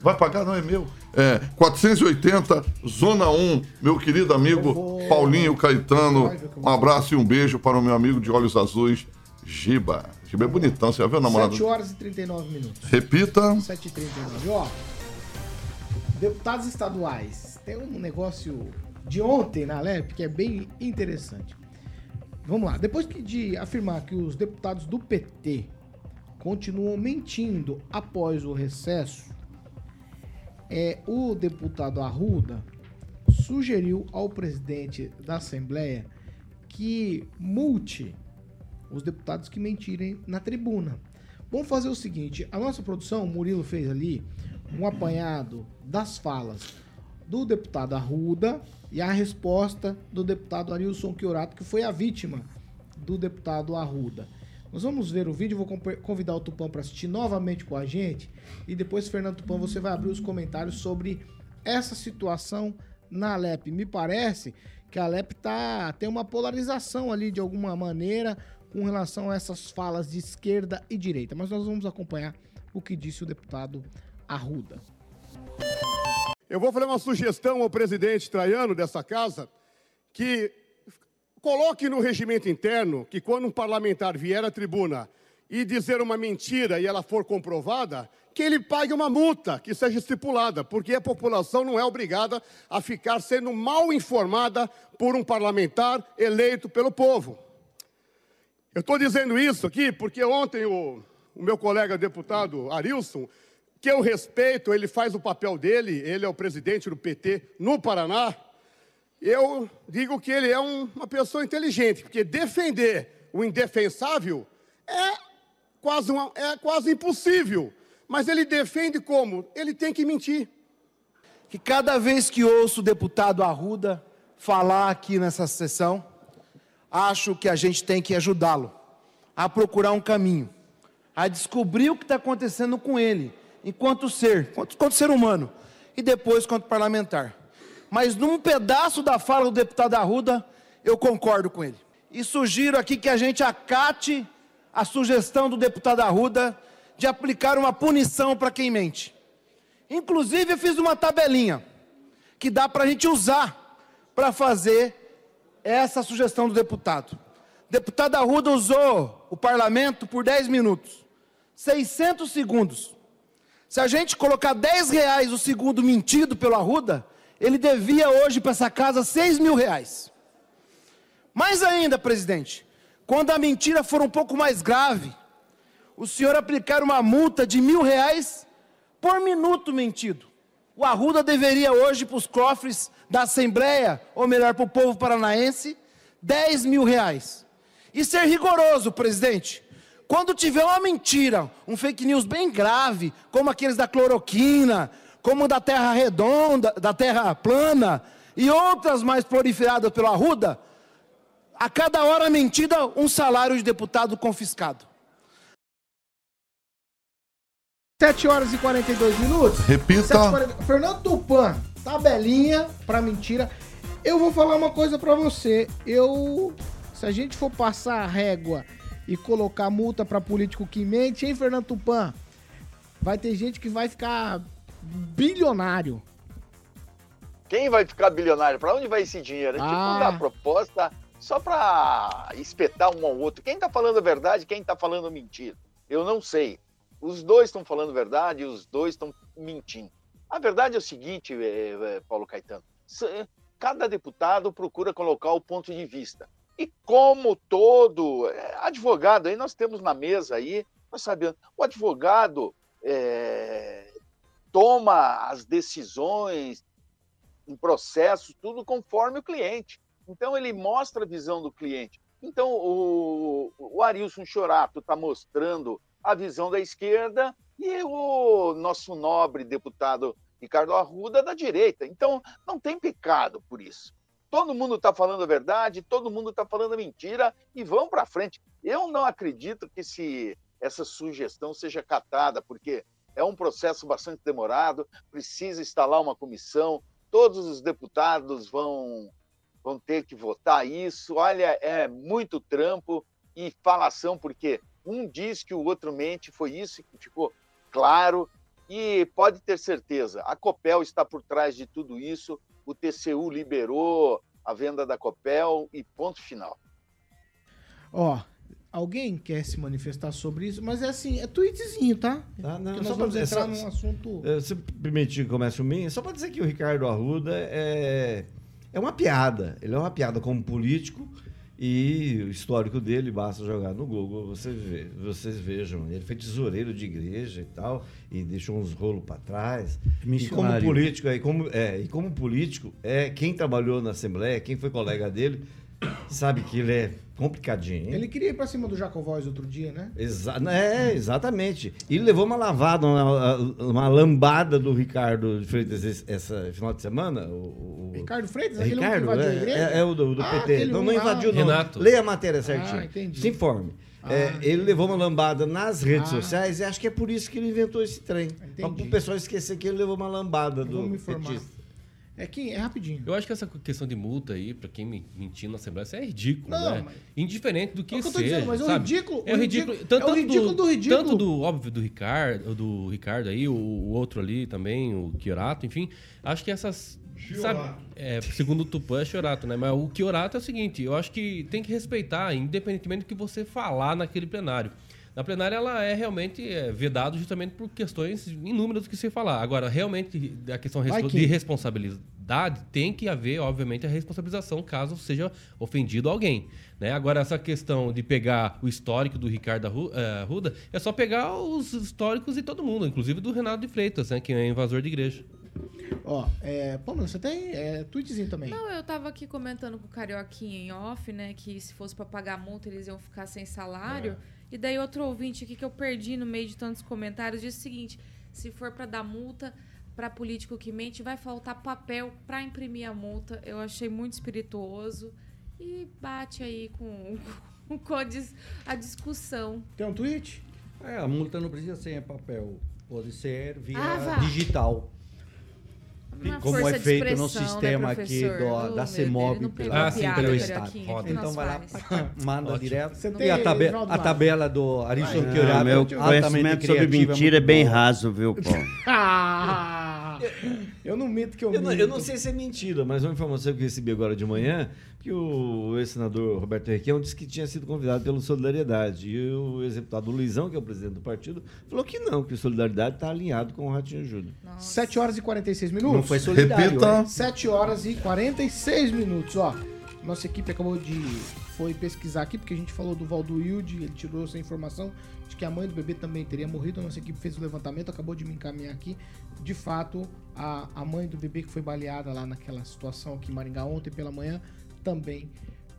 Vai pagar? Não é meu. É, 480, Zona 1, meu querido amigo Paulinho Caetano. Um abraço e um beijo para o meu amigo de olhos azuis, Giba. Giba é bonitão, você já viu a namorada? 7 horas e 39 minutos. Repita. 7 e 39 Ó, deputados estaduais. Tem um negócio de ontem na LEP que é bem interessante. Vamos lá. Depois que- de afirmar que os deputados do PT continuam mentindo após o recesso, é, o deputado Arruda sugeriu ao presidente da Assembleia que multe os deputados que mentirem na tribuna. Vamos fazer o seguinte: a nossa produção, o Murilo fez ali um apanhado das falas do deputado Arruda e a resposta do deputado Arilson Chiorato, que foi a vítima do deputado Arruda. Nós vamos ver o vídeo, vou convidar o Tupã para assistir novamente com a gente e depois, Fernando Tupã, você vai abrir os comentários sobre essa situação na Alep. Me parece que a Alep tá, tem uma polarização ali de alguma maneira com relação a essas falas de esquerda e direita, mas nós vamos acompanhar o que disse o deputado Arruda. Eu vou fazer uma sugestão ao presidente Traiano dessa casa que coloque no regimento interno que quando um parlamentar vier à tribuna e dizer uma mentira e ela for comprovada, que ele pague uma multa que seja estipulada, porque a população não é obrigada a ficar sendo mal informada por um parlamentar eleito pelo povo. Eu estou dizendo isso aqui porque ontem o, o meu colega deputado Arilson que eu respeito, ele faz o papel dele, ele é o presidente do PT no Paraná. Eu digo que ele é um- uma pessoa inteligente, porque defender o indefensável é quase, uma- é quase impossível. Mas ele defende como? Ele tem que mentir. que cada vez que ouço o deputado Arruda falar aqui nessa sessão, acho que a gente tem que ajudá-lo a procurar um caminho, a descobrir o que está acontecendo com ele, enquanto ser, enquanto, enquanto ser humano, e depois enquanto parlamentar. Mas num pedaço da fala do deputado Arruda, eu concordo com ele. E sugiro aqui que a gente acate a sugestão do deputado Arruda de aplicar uma punição para quem mente. Inclusive, eu fiz uma tabelinha que dá para a gente usar para fazer essa sugestão do deputado. Deputado Arruda usou o parlamento por 10 minutos, 600 segundos. Se a gente colocar 10 reais o segundo mentido pelo Arruda, ele devia hoje para essa casa 6 mil reais. Mais ainda, presidente, quando a mentira for um pouco mais grave, o senhor aplicar uma multa de mil reais por minuto mentido. O Arruda deveria hoje para os cofres da Assembleia, ou melhor, para o povo paranaense, 10 mil reais. E ser rigoroso, presidente. Quando tiver uma mentira, um fake news bem grave, como aqueles da cloroquina, como o da terra redonda, da terra plana, e outras mais proliferadas pelo Arruda, a cada hora mentida, um salário de deputado confiscado. 7 horas e 42 minutos. Repita. 7 e 40 Fernando Tupan, tabelinha pra mentira. Eu vou falar uma coisa pra você. Eu. Se a gente for passar a régua e colocar multa pra político que mente, hein, Fernando Tupan? Vai ter gente que vai ficar bilionário. Quem vai ficar bilionário? Para onde vai esse dinheiro? A gente Ah. não dá proposta só para espetar um ao outro. Quem tá falando a verdade, quem tá falando mentira? Eu não sei. Os dois estão falando verdade e os dois estão mentindo. A verdade é o seguinte, eh, eh, Paulo Caetano. se- Cada deputado procura colocar o ponto de vista. E como todo eh, advogado, aí nós temos na mesa aí, nós sabemos, o advogado eh, toma as decisões em processos, tudo conforme o cliente. Então, ele mostra a visão do cliente. Então, o, o Arilson Chorato está mostrando a visão da esquerda e o nosso nobre deputado Ricardo Arruda da direita. Então, não tem pecado por isso. Todo mundo está falando a verdade, todo mundo está falando a mentira e vão para frente. Eu não acredito que se essa sugestão seja catada, porque é um processo bastante demorado, precisa instalar uma comissão, todos os deputados vão, vão ter que votar isso. Olha, é muito trampo e falação, porque um diz que o outro mente, foi isso que ficou claro. E pode ter certeza, a Copel está por trás de tudo isso, o TCU liberou a venda da Copel e ponto final. Ó, alguém quer se manifestar sobre isso? Mas é assim, é tweetzinho, tá? Ah, não, Porque só pra- entrar só- num assunto... É, Se permitir que comece o mim, só para dizer que o Ricardo Arruda é, é uma piada. Ele é uma piada como político e o histórico dele basta jogar no Google, você vê, vocês vejam. Ele foi tesoureiro de igreja e tal, e deixou uns rolos para trás. E como político, é, e como, é, e como político, é, quem trabalhou na Assembleia, quem foi colega dele, sabe que ele é complicadinho. hein? Ele queria ir pra cima do Jacovóis outro dia, né? Exa é, exatamente. E ele levou uma lavada, uma, uma lambada do Ricardo de Freitas esse, essa final de semana. O, o- Ricardo Freitas? É aquele um que Ricardo, invadiu a é, igreja? é, é o do, do Ah, PT. aquele Não, invadiu, não. Renato. Leia a matéria certinho. Ah, entendi. Se informe. Ah. É, ele levou uma lambada nas redes Ah. sociais e acho que é por isso que ele inventou esse trem. Para o pessoal esquecer que ele levou uma lambada do petista. É que é rapidinho. Eu acho que essa questão de multa aí, pra quem me- mentir na Assembleia, isso é ridículo, Não, né? mas- Indiferente do que É que seja, dizendo, mas é o sabe? ridículo- É o ridículo. tanto, é o ridículo do ridículo. Tanto do, óbvio, do Ricardo, do Ricardo aí, o, o outro ali também, o Chiorato, enfim. Acho que essas... Sabe, é, segundo o Tupã é Chiorato, né? Mas o Chiorato é o seguinte, eu acho que tem que respeitar, independentemente do que você falar naquele plenário. Na plenária, ela é realmente é, vedado justamente por questões inúmeras que se falar. Agora, realmente, a questão que- de responsabilidade tem que haver, obviamente, a responsabilização caso seja ofendido alguém. Né? Agora, essa questão de pegar o histórico do Ricardo eh, Arruda, é só pegar os históricos de todo mundo, inclusive do Renato de Freitas, né? que é invasor de igreja. Ó, é, Pamela, você tem é, tweetzinho também. Não, eu tava aqui comentando com o Carioquinha em off, né? Que se fosse pra pagar multa, eles iam ficar sem salário. É. E daí outro ouvinte aqui que eu perdi no meio de tantos comentários disse o seguinte: se for pra dar multa pra político que mente, vai faltar papel pra imprimir a multa. Eu achei muito espirituoso. E bate aí com, com a, dis- a discussão. Tem um tweet? É, a multa não precisa ser em papel. Pode ser via Ah, digital. Uma Como é feito no né, sistema aqui professor? do, da CEMOB não pela, pegou a pelo Estado. Que Então vai lá, manda Ótimo. direto. Você E tem, a, tabe a tabela do Arisson Ah, Chiorado, meu conhecimento sobre mentira é bem raso, viu, Paulo? Ah! Eu não minto que eu Eu não, eu não sei se é mentira, mas uma informação que eu recebi agora de manhã, que o ex-senador Roberto Requião disse que tinha sido convidado pelo Solidariedade. E o ex-deputado Luizão, que é o presidente do partido, falou que não, que o Solidariedade está alinhado com o Ratinho Júnior. 7 horas e 46 minutos. Não foi solidário, Repita. hein? 7 horas e 46 minutos, ó. Nossa equipe acabou de foi pesquisar aqui, porque a gente falou do Valdo Wilde, ele tirou essa informação de que a mãe do bebê também teria morrido. A nossa equipe fez o levantamento, acabou de me encaminhar aqui. De fato, a, a mãe do bebê que foi baleada lá naquela situação aqui em Maringá ontem pela manhã também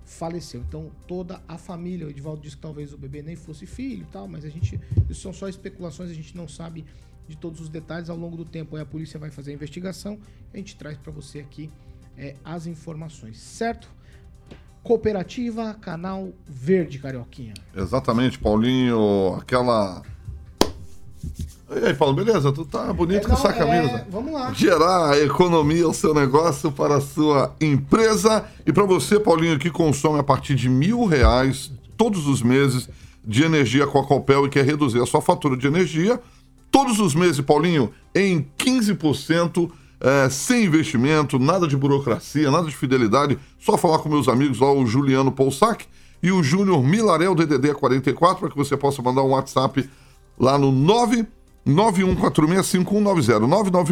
faleceu. Então, toda a família, o Edivaldo disse que talvez o bebê nem fosse filho e tal, mas a gente, isso são só especulações, a gente não sabe de todos os detalhes. Ao longo do tempo, aí a polícia vai fazer a investigação, a gente traz para você aqui é, as informações, certo? Cooperativa Canal Verde, Carioquinha. Exatamente, Paulinho, aquela. E aí, Paulo, beleza? Tu tá bonito É, com essa não, camisa. é, vamos lá. Gerar economia, o seu negócio para a sua empresa. E para você, Paulinho, que consome a partir de mil reais todos os meses de energia com a Copel e quer reduzir a sua fatura de energia, todos os meses, Paulinho, em 15%, é, sem investimento, nada de burocracia, nada de fidelidade. Só falar com meus amigos lá, o Juliano Poussac e o Júnior Milarel, DDD 44, para que você possa mandar um WhatsApp lá no 9 91465190.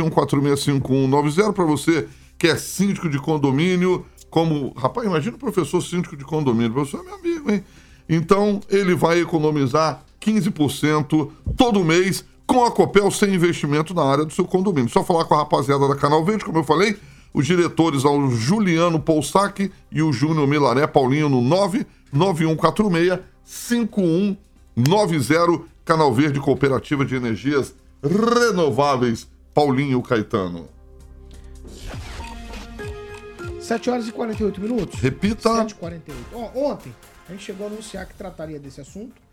991465190 para você que é síndico de condomínio, como. Rapaz, imagina o professor síndico de condomínio. O professor é meu amigo, hein? Então, ele vai economizar 15% todo mês com a Copel sem investimento na área do seu condomínio. Só falar com a rapaziada da Canal Verde, como eu falei, os diretores ao Juliano Poussac e o Júnior Milaré Paulinho no 99146 5190 Canal Verde Cooperativa de Energias Renováveis Paulinho Caetano. 7 horas e 48 minutos. Repita. 7 e 48. Ó, ontem, a gente chegou a anunciar que trataria desse assunto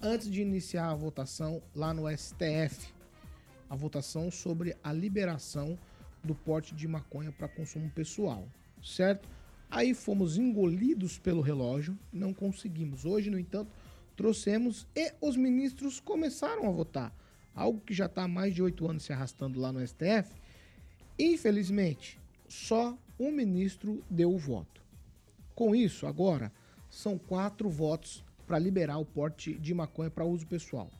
antes de iniciar a votação lá no STF. A votação sobre a liberação do porte de maconha para consumo pessoal, certo? Aí fomos engolidos pelo relógio, não conseguimos. Hoje, no entanto, trouxemos e os ministros começaram a votar. Algo que já está há mais de oito anos se arrastando lá no STF. Infelizmente, só um ministro deu o voto. Com isso, agora, são quatro votos para liberar o porte de maconha para uso pessoal.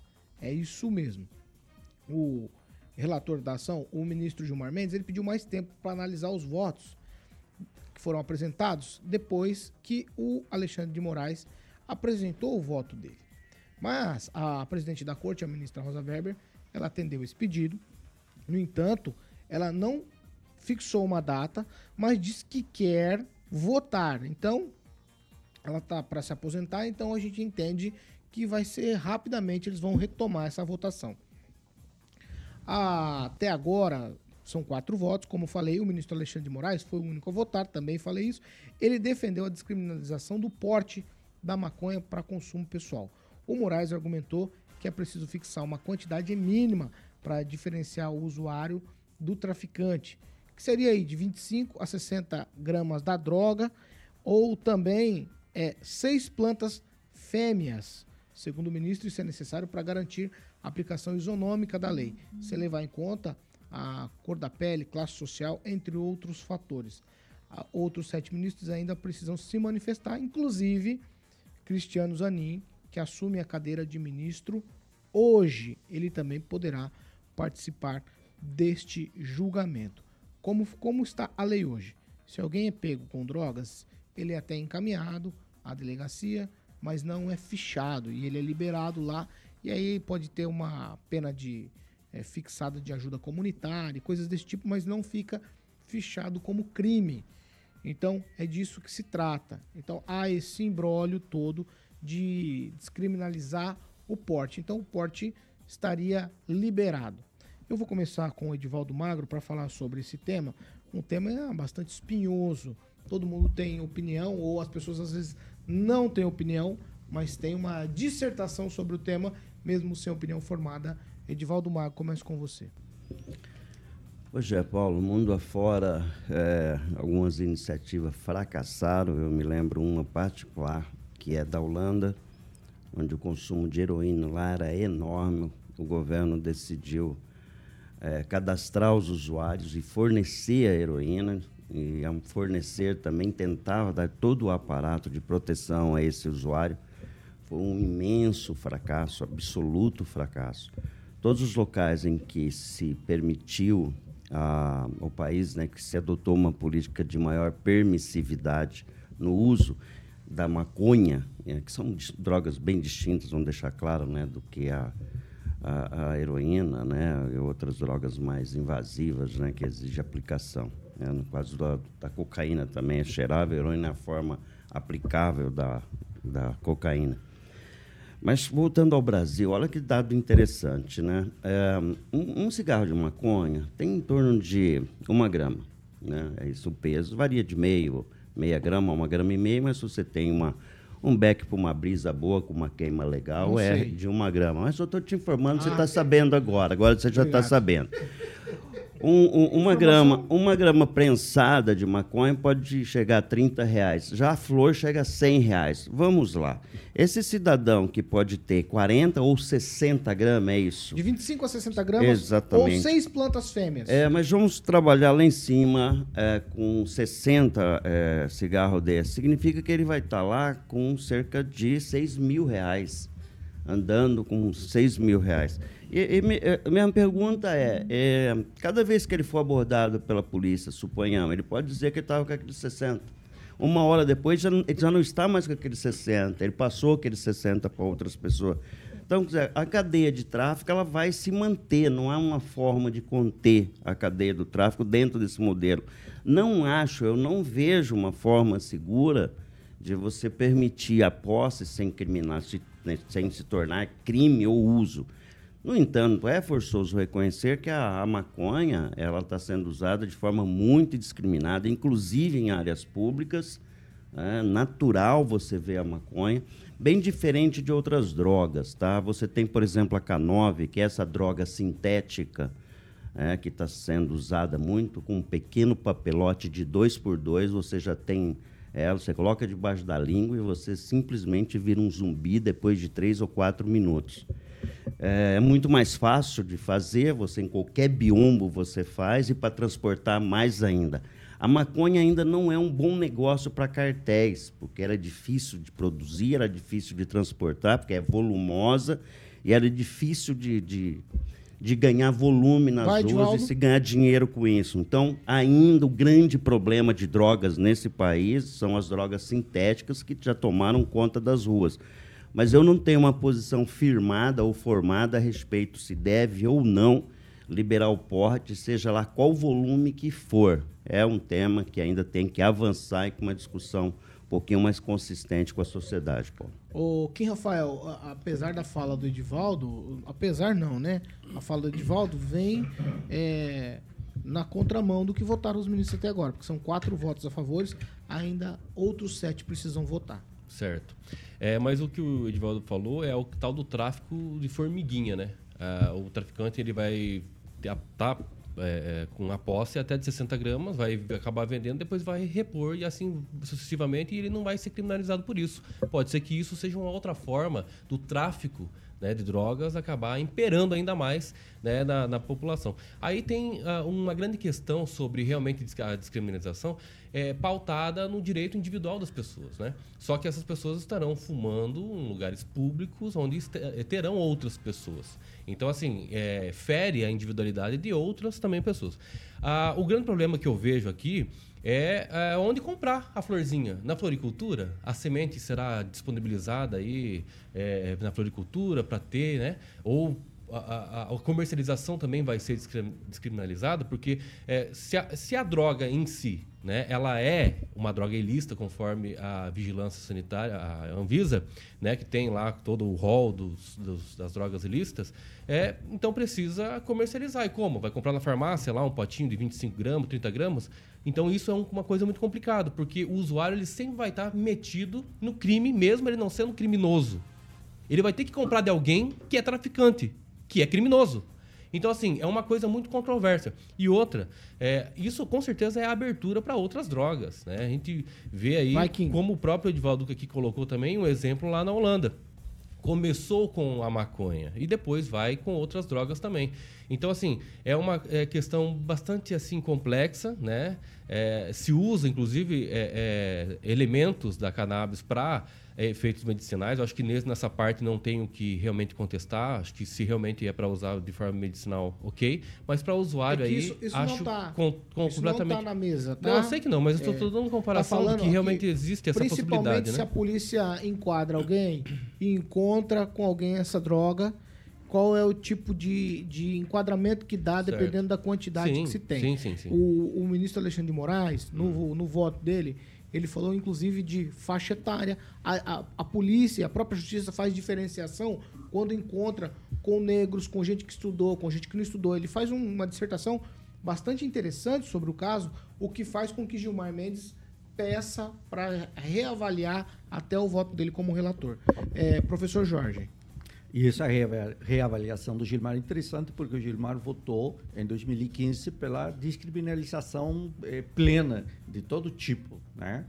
É isso mesmo. O relator da ação, o ministro Gilmar Mendes, ele pediu mais tempo para analisar os votos que foram apresentados depois que o Alexandre de Moraes apresentou o voto dele. Mas a presidente da corte, a ministra Rosa Weber, ela atendeu esse pedido. No entanto, ela não fixou uma data, mas disse que quer votar. Então, ela tá para se aposentar, então a gente entende que vai ser rapidamente eles vão retomar essa votação. Até agora são quatro votos, como falei, o ministro Alexandre de Moraes foi o único a votar, também falei isso. Ele defendeu a descriminalização do porte da maconha para consumo pessoal. O Moraes argumentou que é preciso fixar uma quantidade mínima para diferenciar o usuário do traficante, que seria aí de 25 a 60 gramas da droga, ou também é, seis plantas fêmeas. Segundo o ministro, isso é necessário para garantir a aplicação isonômica da lei, sem levar em conta a cor da pele, classe social, entre outros fatores. Outros sete ministros ainda precisam se manifestar, inclusive Cristiano Zanin, que assume a cadeira de ministro hoje. Ele também poderá participar deste julgamento. como, como está a lei hoje? Se alguém é pego com drogas, ele é até encaminhado à delegacia, mas não é fichado e ele é liberado lá. E aí pode ter uma pena de é, fixada de ajuda comunitária, coisas desse tipo, mas não fica fichado como crime. Então é disso que se trata. Então há esse imbróglio todo de descriminalizar o porte. Então o porte estaria liberado. Eu vou começar com o Edivaldo Magro para falar sobre esse tema. Um tema bastante espinhoso. Todo mundo tem opinião, ou as pessoas às vezes não têm opinião, mas tem uma dissertação sobre o tema, mesmo sem opinião formada. Edivaldo Magro, começo com você. Pois é, Paulo, mundo afora, é, algumas iniciativas fracassaram. Eu me lembro uma particular, que é da Holanda, onde o consumo de heroína lá era enorme. O governo decidiu é, cadastrar os usuários e fornecer a heroína. E ao fornecer também tentava dar todo o aparato de proteção a esse usuário. Foi um imenso fracasso, absoluto fracasso. Todos os locais em que se permitiu a, ao país, né, que se adotou uma política de maior permissividade no uso da maconha, é, que são drogas bem distintas, vamos deixar claro, né, do que a, a, a, heroína, né, e outras drogas mais invasivas, né, que exigem aplicação. Né, no caso da, da cocaína também é cheirável, a heroína é a forma aplicável da, da cocaína. Mas voltando ao Brasil, olha que dado interessante, né? É, um, um, cigarro de maconha tem em torno de uma grama, né? É isso o peso, varia de meio, meia grama, uma grama e meia, mas se você tem uma, um beck para uma brisa boa, com uma queima legal, é de uma grama. Mas eu estou te informando, ah, você está sabendo agora, agora você já está sabendo. Um, um, uma, grama, uma grama prensada de maconha pode chegar a 30 reais. Já a flor chega a 100 reais. Vamos lá. Esse cidadão que pode ter 40 ou 60 gramas, é isso? De 25 a 60 gramas? Exatamente. Ou seis plantas fêmeas? É, mas vamos trabalhar lá em cima é, com 60 é, cigarros desses. Significa que ele vai estar tá lá com cerca de 6 mil reais. Andando com 6 mil reais. E, e é, a minha pergunta é, é, cada vez que ele for abordado pela polícia, suponhamos, ele pode dizer que estava com aqueles 60. Uma hora depois, já, ele já não está mais com aqueles 60, ele passou aqueles 60 para outras pessoas. Então, a cadeia de tráfico ela vai se manter, não há uma forma de conter a cadeia do tráfico dentro desse modelo. Não acho, eu não vejo uma forma segura de você permitir a posse sem criminar, né, sem se tornar crime ou uso. No entanto, é forçoso reconhecer que a, a maconha ela está sendo usada de forma muito discriminada, inclusive em áreas públicas. É natural você ver a maconha, bem diferente de outras drogas, tá? Você tem, por exemplo, a K9, que é essa droga sintética, é, que está sendo usada muito, com um pequeno papelote de 2 por 2 você já tem ela, você coloca debaixo da língua e você simplesmente vira um zumbi depois de 3 ou 4 minutos. É, é muito mais fácil de fazer, você em qualquer biombo você faz e para transportar mais ainda. A maconha ainda não é um bom negócio para cartéis, porque era difícil de produzir, era difícil de transportar, porque é volumosa e era difícil de, de, de ganhar volume nas Vai, ruas e se ganhar dinheiro com isso. Então, ainda o grande problema de drogas nesse país são as drogas sintéticas que já tomaram conta das ruas mas eu não tenho uma posição firmada ou formada a respeito se deve ou não liberar o porte, seja lá qual volume que for. É um tema que ainda tem que avançar e com uma discussão um pouquinho mais consistente com a sociedade, Paulo. O Kim Rafael, apesar da fala do Edivaldo, apesar não, né? A fala do Edivaldo vem é, na contramão do que votaram os ministros até agora, porque são quatro votos a favor, ainda outros sete precisam votar. Certo. É, mas o que o Edivaldo falou é o tal do tráfico de formiguinha, né? Ah, o traficante ele vai estar tá, é, é, com a posse até de 60 gramas, vai acabar vendendo, depois vai repor e assim sucessivamente, e ele não vai ser criminalizado por isso. Pode ser que isso seja uma outra forma do tráfico né, de drogas acabar imperando ainda mais né, na, na, população. Aí tem uh, uma grande questão sobre realmente a descriminalização é, pautada no direito individual das pessoas. Né? Só que essas pessoas estarão fumando em lugares públicos onde terão outras pessoas. Então, assim, é, fere a individualidade de outras também pessoas. Ah, o grande problema que eu vejo aqui é, é, onde comprar a florzinha. Na floricultura, a semente será disponibilizada aí é, na floricultura para ter, né? Ou a, a, a, comercialização também vai ser descriminalizada, porque é, se, a, se a droga em si né, ela é uma droga ilícita, conforme a vigilância sanitária, a Anvisa, né, que tem lá todo o rol dos, dos, das drogas ilícitas, é, então precisa comercializar. E como? Vai comprar na farmácia lá um potinho de 25 gramas, 30 gramas? Então isso é um, uma coisa muito complicada, porque o usuário ele sempre vai estar metido no crime, mesmo ele não sendo criminoso. Ele vai ter que comprar de alguém que é traficante, que é criminoso. Então, assim, é uma coisa muito controversa. E outra, é, isso com certeza é a abertura para outras drogas. Né? A gente vê aí, como o próprio Edvaldo aqui colocou também, um exemplo lá na Holanda começou com a maconha e depois vai com outras drogas também. Então, assim, é uma é, questão bastante assim complexa, né? É, se usa, inclusive, é, é elementos da cannabis para efeitos medicinais. Eu acho que nessa parte não tenho que realmente contestar. Acho que se realmente é para usar de forma medicinal, ok. Mas para o usuário é aí, isso, isso acho não tá, com, com isso completamente. Não tá na mesa, tá? Não, eu sei que não, mas eu estou é, dando comparação tá que realmente aqui, existe essa possibilidade. se né? a polícia enquadra alguém e encontra com alguém essa droga qual é o tipo de, de enquadramento que dá, certo. dependendo da quantidade sim, que se tem. Sim, sim, sim. O, o ministro Alexandre de Moraes, no, hum. no voto dele, ele falou, inclusive, de faixa etária. A, a, a, polícia, a própria justiça faz diferenciação quando encontra com negros, com gente que estudou, com gente que não estudou. Ele faz um, uma dissertação bastante interessante sobre o caso, o que faz com que Gilmar Mendes peça para reavaliar até o voto dele como relator. É, professor Jorge. E essa reavaliação do Gilmar é interessante porque o Gilmar votou em 2015 pela descriminalização eh, plena de todo tipo, né?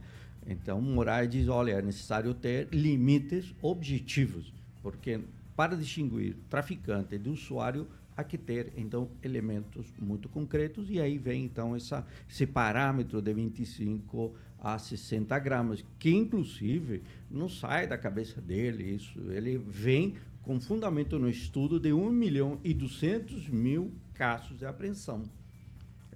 Então, Moraes diz, olha, é necessário ter limites objetivos, porque para distinguir traficante de usuário há que ter então elementos muito concretos e aí vem então essa, esse parâmetro de 25 a 60 gramas que inclusive não sai da cabeça dele isso ele vem com fundamento no estudo de 1 milhão e 200 mil casos de apreensão.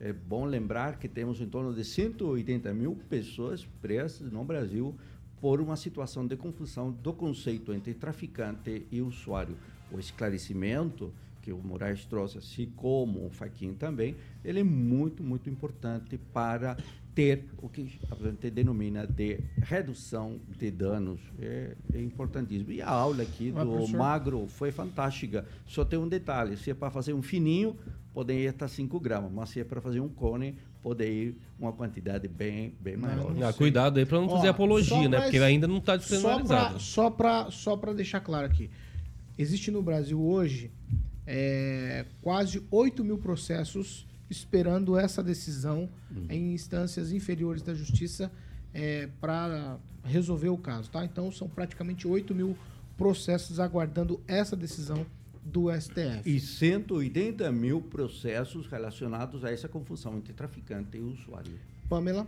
É bom lembrar que temos em torno de 180 mil pessoas presas no Brasil por uma situação de confusão do conceito entre traficante e usuário. O esclarecimento que o Moraes trouxe, assim como o Faquin também, ele é muito, muito importante para ter o que a gente denomina de redução de danos. É, é importantíssimo. E a aula aqui do professor. Magro foi fantástica. Só tem um detalhe: se é para fazer um fininho, pode ir até 5 gramas, mas se é para fazer um cone, pode ir uma quantidade bem, bem maior. Ah, cuidado aí para não fazer Ó, apologia, né? Porque ainda não está despenalizado. Só para só deixar claro aqui: existe no Brasil hoje é, quase 8 mil processos esperando essa decisão uhum. em instâncias inferiores da justiça é, para resolver o caso. Tá? Então, são praticamente 8 mil processos aguardando essa decisão do STF. E 180 mil processos relacionados a essa confusão entre traficante e usuário. Pamela?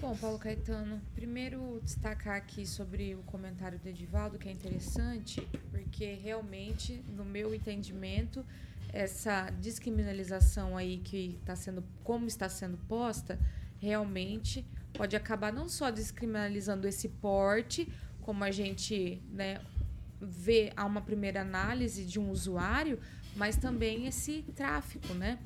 Bom, Paulo Caetano, primeiro destacar aqui sobre o comentário do Edivaldo, que é interessante, porque realmente, no meu entendimento, essa descriminalização aí que está sendo, como está sendo posta, realmente pode acabar não só descriminalizando esse porte, como a gente né, vê a uma primeira análise de um usuário, mas também esse tráfico, né?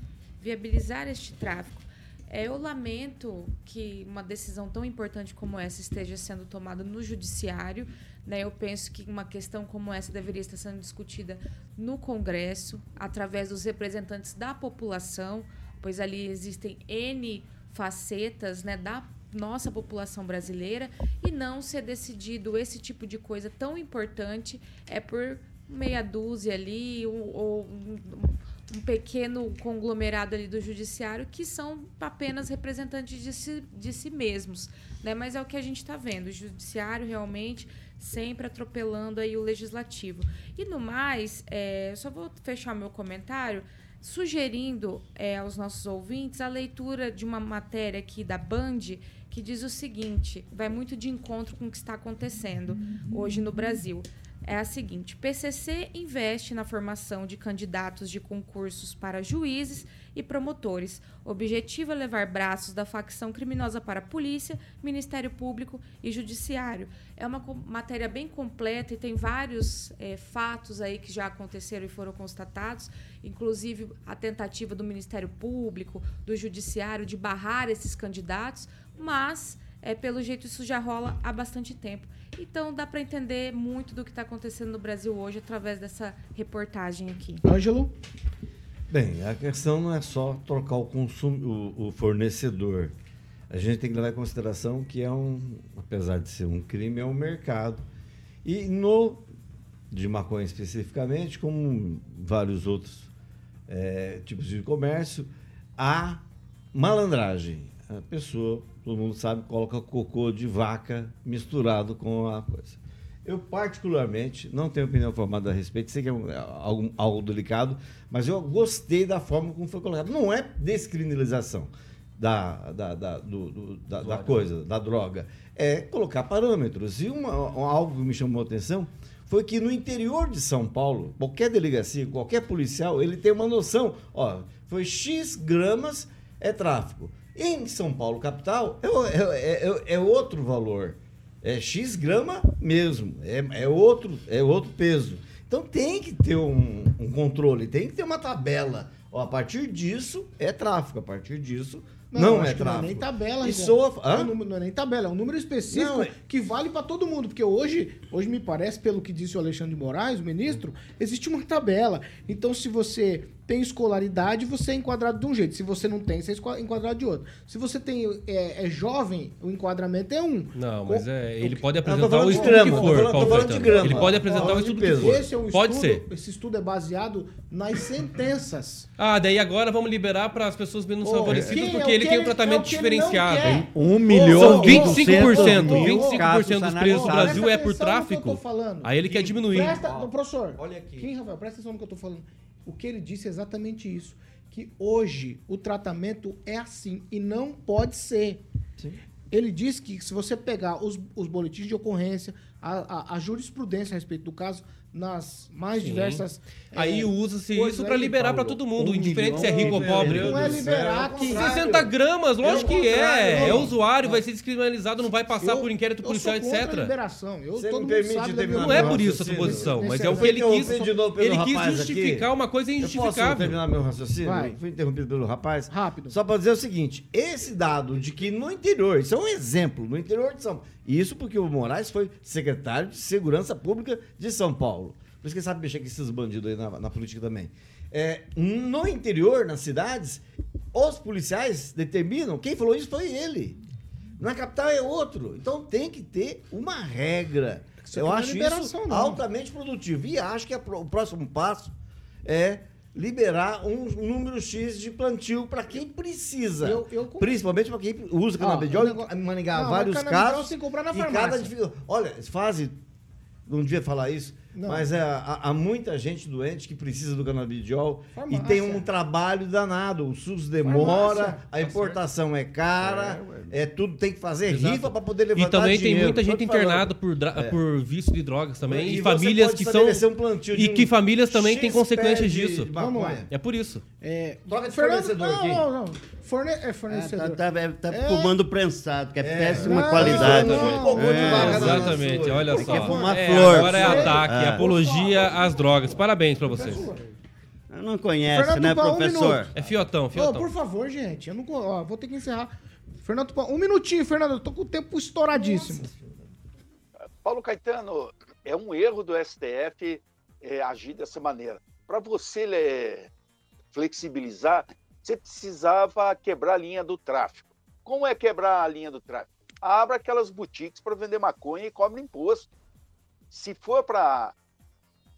Viabilizar este tráfico. É, eu lamento que uma decisão tão importante como essa esteja sendo tomada no judiciário. Né? Eu penso que uma questão como essa deveria estar sendo discutida no Congresso, através dos representantes da população, pois ali existem N facetas né, da nossa população brasileira e não ser decidido esse tipo de coisa tão importante é por meia dúzia ali ou, ou um pequeno conglomerado ali do judiciário que são apenas representantes de si, de si mesmos, né? Mas é o que a gente está vendo, o judiciário realmente sempre atropelando aí o legislativo. E no mais, é, só vou fechar meu comentário sugerindo é, aos nossos ouvintes a leitura de uma matéria aqui da Band que diz o seguinte: vai muito de encontro com o que está acontecendo hoje no Brasil. É a seguinte: PCC investe na formação de candidatos de concursos para juízes e promotores. O objetivo é levar braços da facção criminosa para a polícia, Ministério Público e Judiciário. É uma matéria bem completa e tem vários eh, fatos aí que já aconteceram e foram constatados, inclusive a tentativa do Ministério Público, do Judiciário de barrar esses candidatos, mas é, pelo jeito isso já rola há bastante tempo. Então dá para entender muito do que está acontecendo no Brasil hoje através dessa reportagem aqui. Ângelo? Bem, a questão não é só trocar o, consum, o, o fornecedor. A gente tem que levar em consideração que é um, apesar de ser um crime, é um mercado. E no de maconha especificamente, como vários outros eh, tipos de comércio, há malandragem. A pessoa, todo mundo sabe, coloca cocô de vaca misturado com a coisa. Eu, particularmente, não tenho opinião formada a respeito, sei que é um- é algo, algo delicado, mas eu gostei da forma como foi colocado. Não é descriminalização da, da, da, do- do- da, da coisa, da droga. É colocar parâmetros. E uma, um- algo que me chamou a atenção foi que no interior de São Paulo, qualquer delegacia, qualquer policial, ele tem uma noção. Ó, foi X gramas é tráfico. Em São Paulo, capital, é, o- é- é- é outro valor. É X grama mesmo. É, é outro, é outro peso. Então tem que ter um, um controle, tem que ter uma tabela. Ó, a partir disso é tráfico, a partir disso não, acho é que Não é tráfico. nem tabela, É um número- Não é nem tabela, é um número específico Não, é- que vale para todo mundo. Porque hoje, hoje me parece, pelo que disse o Alexandre de Moraes, o ministro, existe uma tabela. Então, se você tem escolaridade, você é enquadrado de um jeito. Se você não tem, você é enquadrado de outro. Se você tem é, é jovem, o enquadramento é um. Não, mas é, ele pode apresentar o estudo grama, que for, tô falando. Ele pode apresentar o estudo que peso. for. Esse é um pode estudo, ser. Esse estudo é baseado nas sentenças. Ah, daí agora vamos liberar para as pessoas menos favorecidas, é porque ele que tem um ele- é tratamento que ele não diferenciado. Um milhão São e 25%, 200 mil 25% casos dos presos do analisados. Brasil é por no que tráfico. Aí ele quer diminuir. Professor, olha aqui. Quem, Rafael, presta atenção no que eu tô falando. O que ele disse é exatamente isso. Que hoje o tratamento é assim e não pode ser. Ele disse que se você pegar os, os boletins de ocorrência, a, a- a jurisprudência a respeito do caso, nas mais Sim. diversas. Aí é, usa-se isso para liberar para todo mundo, Um indiferente se é rico ou pobre. Não é liberar que- 60 gramas, lógico que é. É não. usuário, vai ser descriminalizado, não vai passar Eu- por inquérito eu policial, sou contra a etc. liberação. Eu, Você todo me mundo permite sabe terminar Não é por isso a sua raciocínio? posição, mas é o que ele quis. Ele quis justificar uma coisa Eu injustificável. posso terminar meu raciocínio? Vai. Fui interrompido pelo rapaz. Rápido. Só para dizer o seguinte: esse dado de que no interior, isso é um exemplo, no interior de São Paulo. Isso porque o Moraes foi secretário de Segurança Pública de São Paulo. Por isso que ele sabe mexer com esses bandidos aí na, na política também. É, no interior, nas cidades, os policiais determinam. Quem falou isso foi ele. Na capital é outro. Então tem que ter uma regra. Isso Eu é acho isso não. altamente produtivo. E acho que a o próximo passo é liberar um número X de plantio para quem precisa. Eu- eu Principalmente para quem usa Ó, canabidiol. o negócio- Em Maringá, Não, vários canabidiol casos. sem comprar na farmácia. cada Olha, fase. Não devia falar isso, Não. mas é, há, há muita gente doente que precisa do canabidiol Farmácia. e tem um trabalho danado. O SUS demora, Farmácia. a importação é cara, é, tudo tem que fazer Exato. rifa para poder levantar E também tem dinheiro. muita Tô gente internada por, É. por vício de drogas também. E E, famílias que são. um E que famílias também têm consequências de- disso. de. É por isso. É, Troca de Fernando, fornecedor não, aqui. não, não. Forne, é É, fornecedor. tá, tá, tá É. fumando prensado, que é, péssima Não, qualidade. não, não. É, Exatamente, olha Tem só. que fumar É, flor. Agora é ataque, É. apologia às drogas. Parabéns pra vocês. Não conhece, Fernando né, Tupan, um professor? minuto. É fiotão, Ô, fiotão. por favor, gente. Eu não, co- ó, vou ter que encerrar. Fernando Tupan, um minutinho, Fernando. Eu tô com o tempo estouradíssimo. Paulo Caetano, é um erro do STF é, agir dessa maneira. Para você é, flexibilizar, você precisava quebrar a linha do tráfico. Como é quebrar a linha do tráfico? Abra aquelas boutiques para vender maconha e cobre imposto. Se for para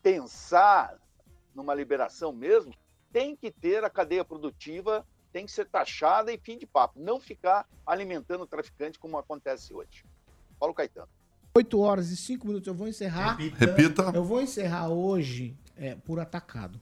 pensar numa liberação mesmo, tem que ter a cadeia produtiva, tem que ser taxada e fim de papo. Não ficar alimentando o traficante como acontece hoje. Paulo Caetano. 8 horas e 5 minutos. Eu vou encerrar. Repita. Eu vou encerrar hoje é, por atacado.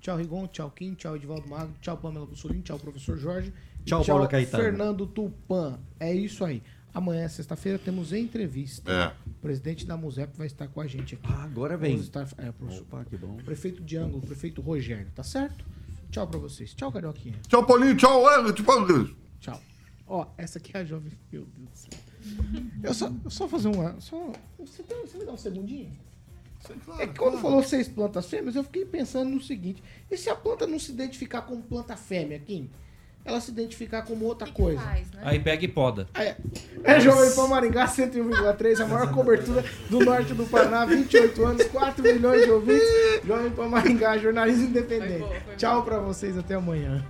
Tchau, Rigon. Tchau, Kim. Tchau, Edivaldo Magro. Tchau, Pamela Bussolini. Tchau, professor Jorge. E Tchau, Paulo Caetano. Fernando Tupan. É isso aí. Amanhã, sexta-feira, temos entrevista. É. O presidente da Musep vai estar com a gente aqui. Ah, agora vem. Vamos estar, é, professor. Opa, que bom. Prefeito de Ângulo, prefeito Rogério, tá certo? Tchau pra vocês. Tchau, Carioquinha. Tchau, Paulinho. Tchau, Ela. Tchau, Tchau. Ó, essa aqui é a jovem. Meu Deus do céu. Eu só, eu só fazer uma. Só, você, tem, você me dá um segundinho? é que quando falou seis plantas fêmeas, eu fiquei pensando no seguinte: e se a planta não se identificar como planta fêmea, Kim? Ela se identificar como outra coisa. Aí pega e poda. É, é Jovem Pan Maringá 101,3, a maior cobertura do norte do Paraná, 28 anos, 4 milhões de ouvintes. Jovem Pan Maringá, jornalismo independente. Tchau pra vocês, até amanhã.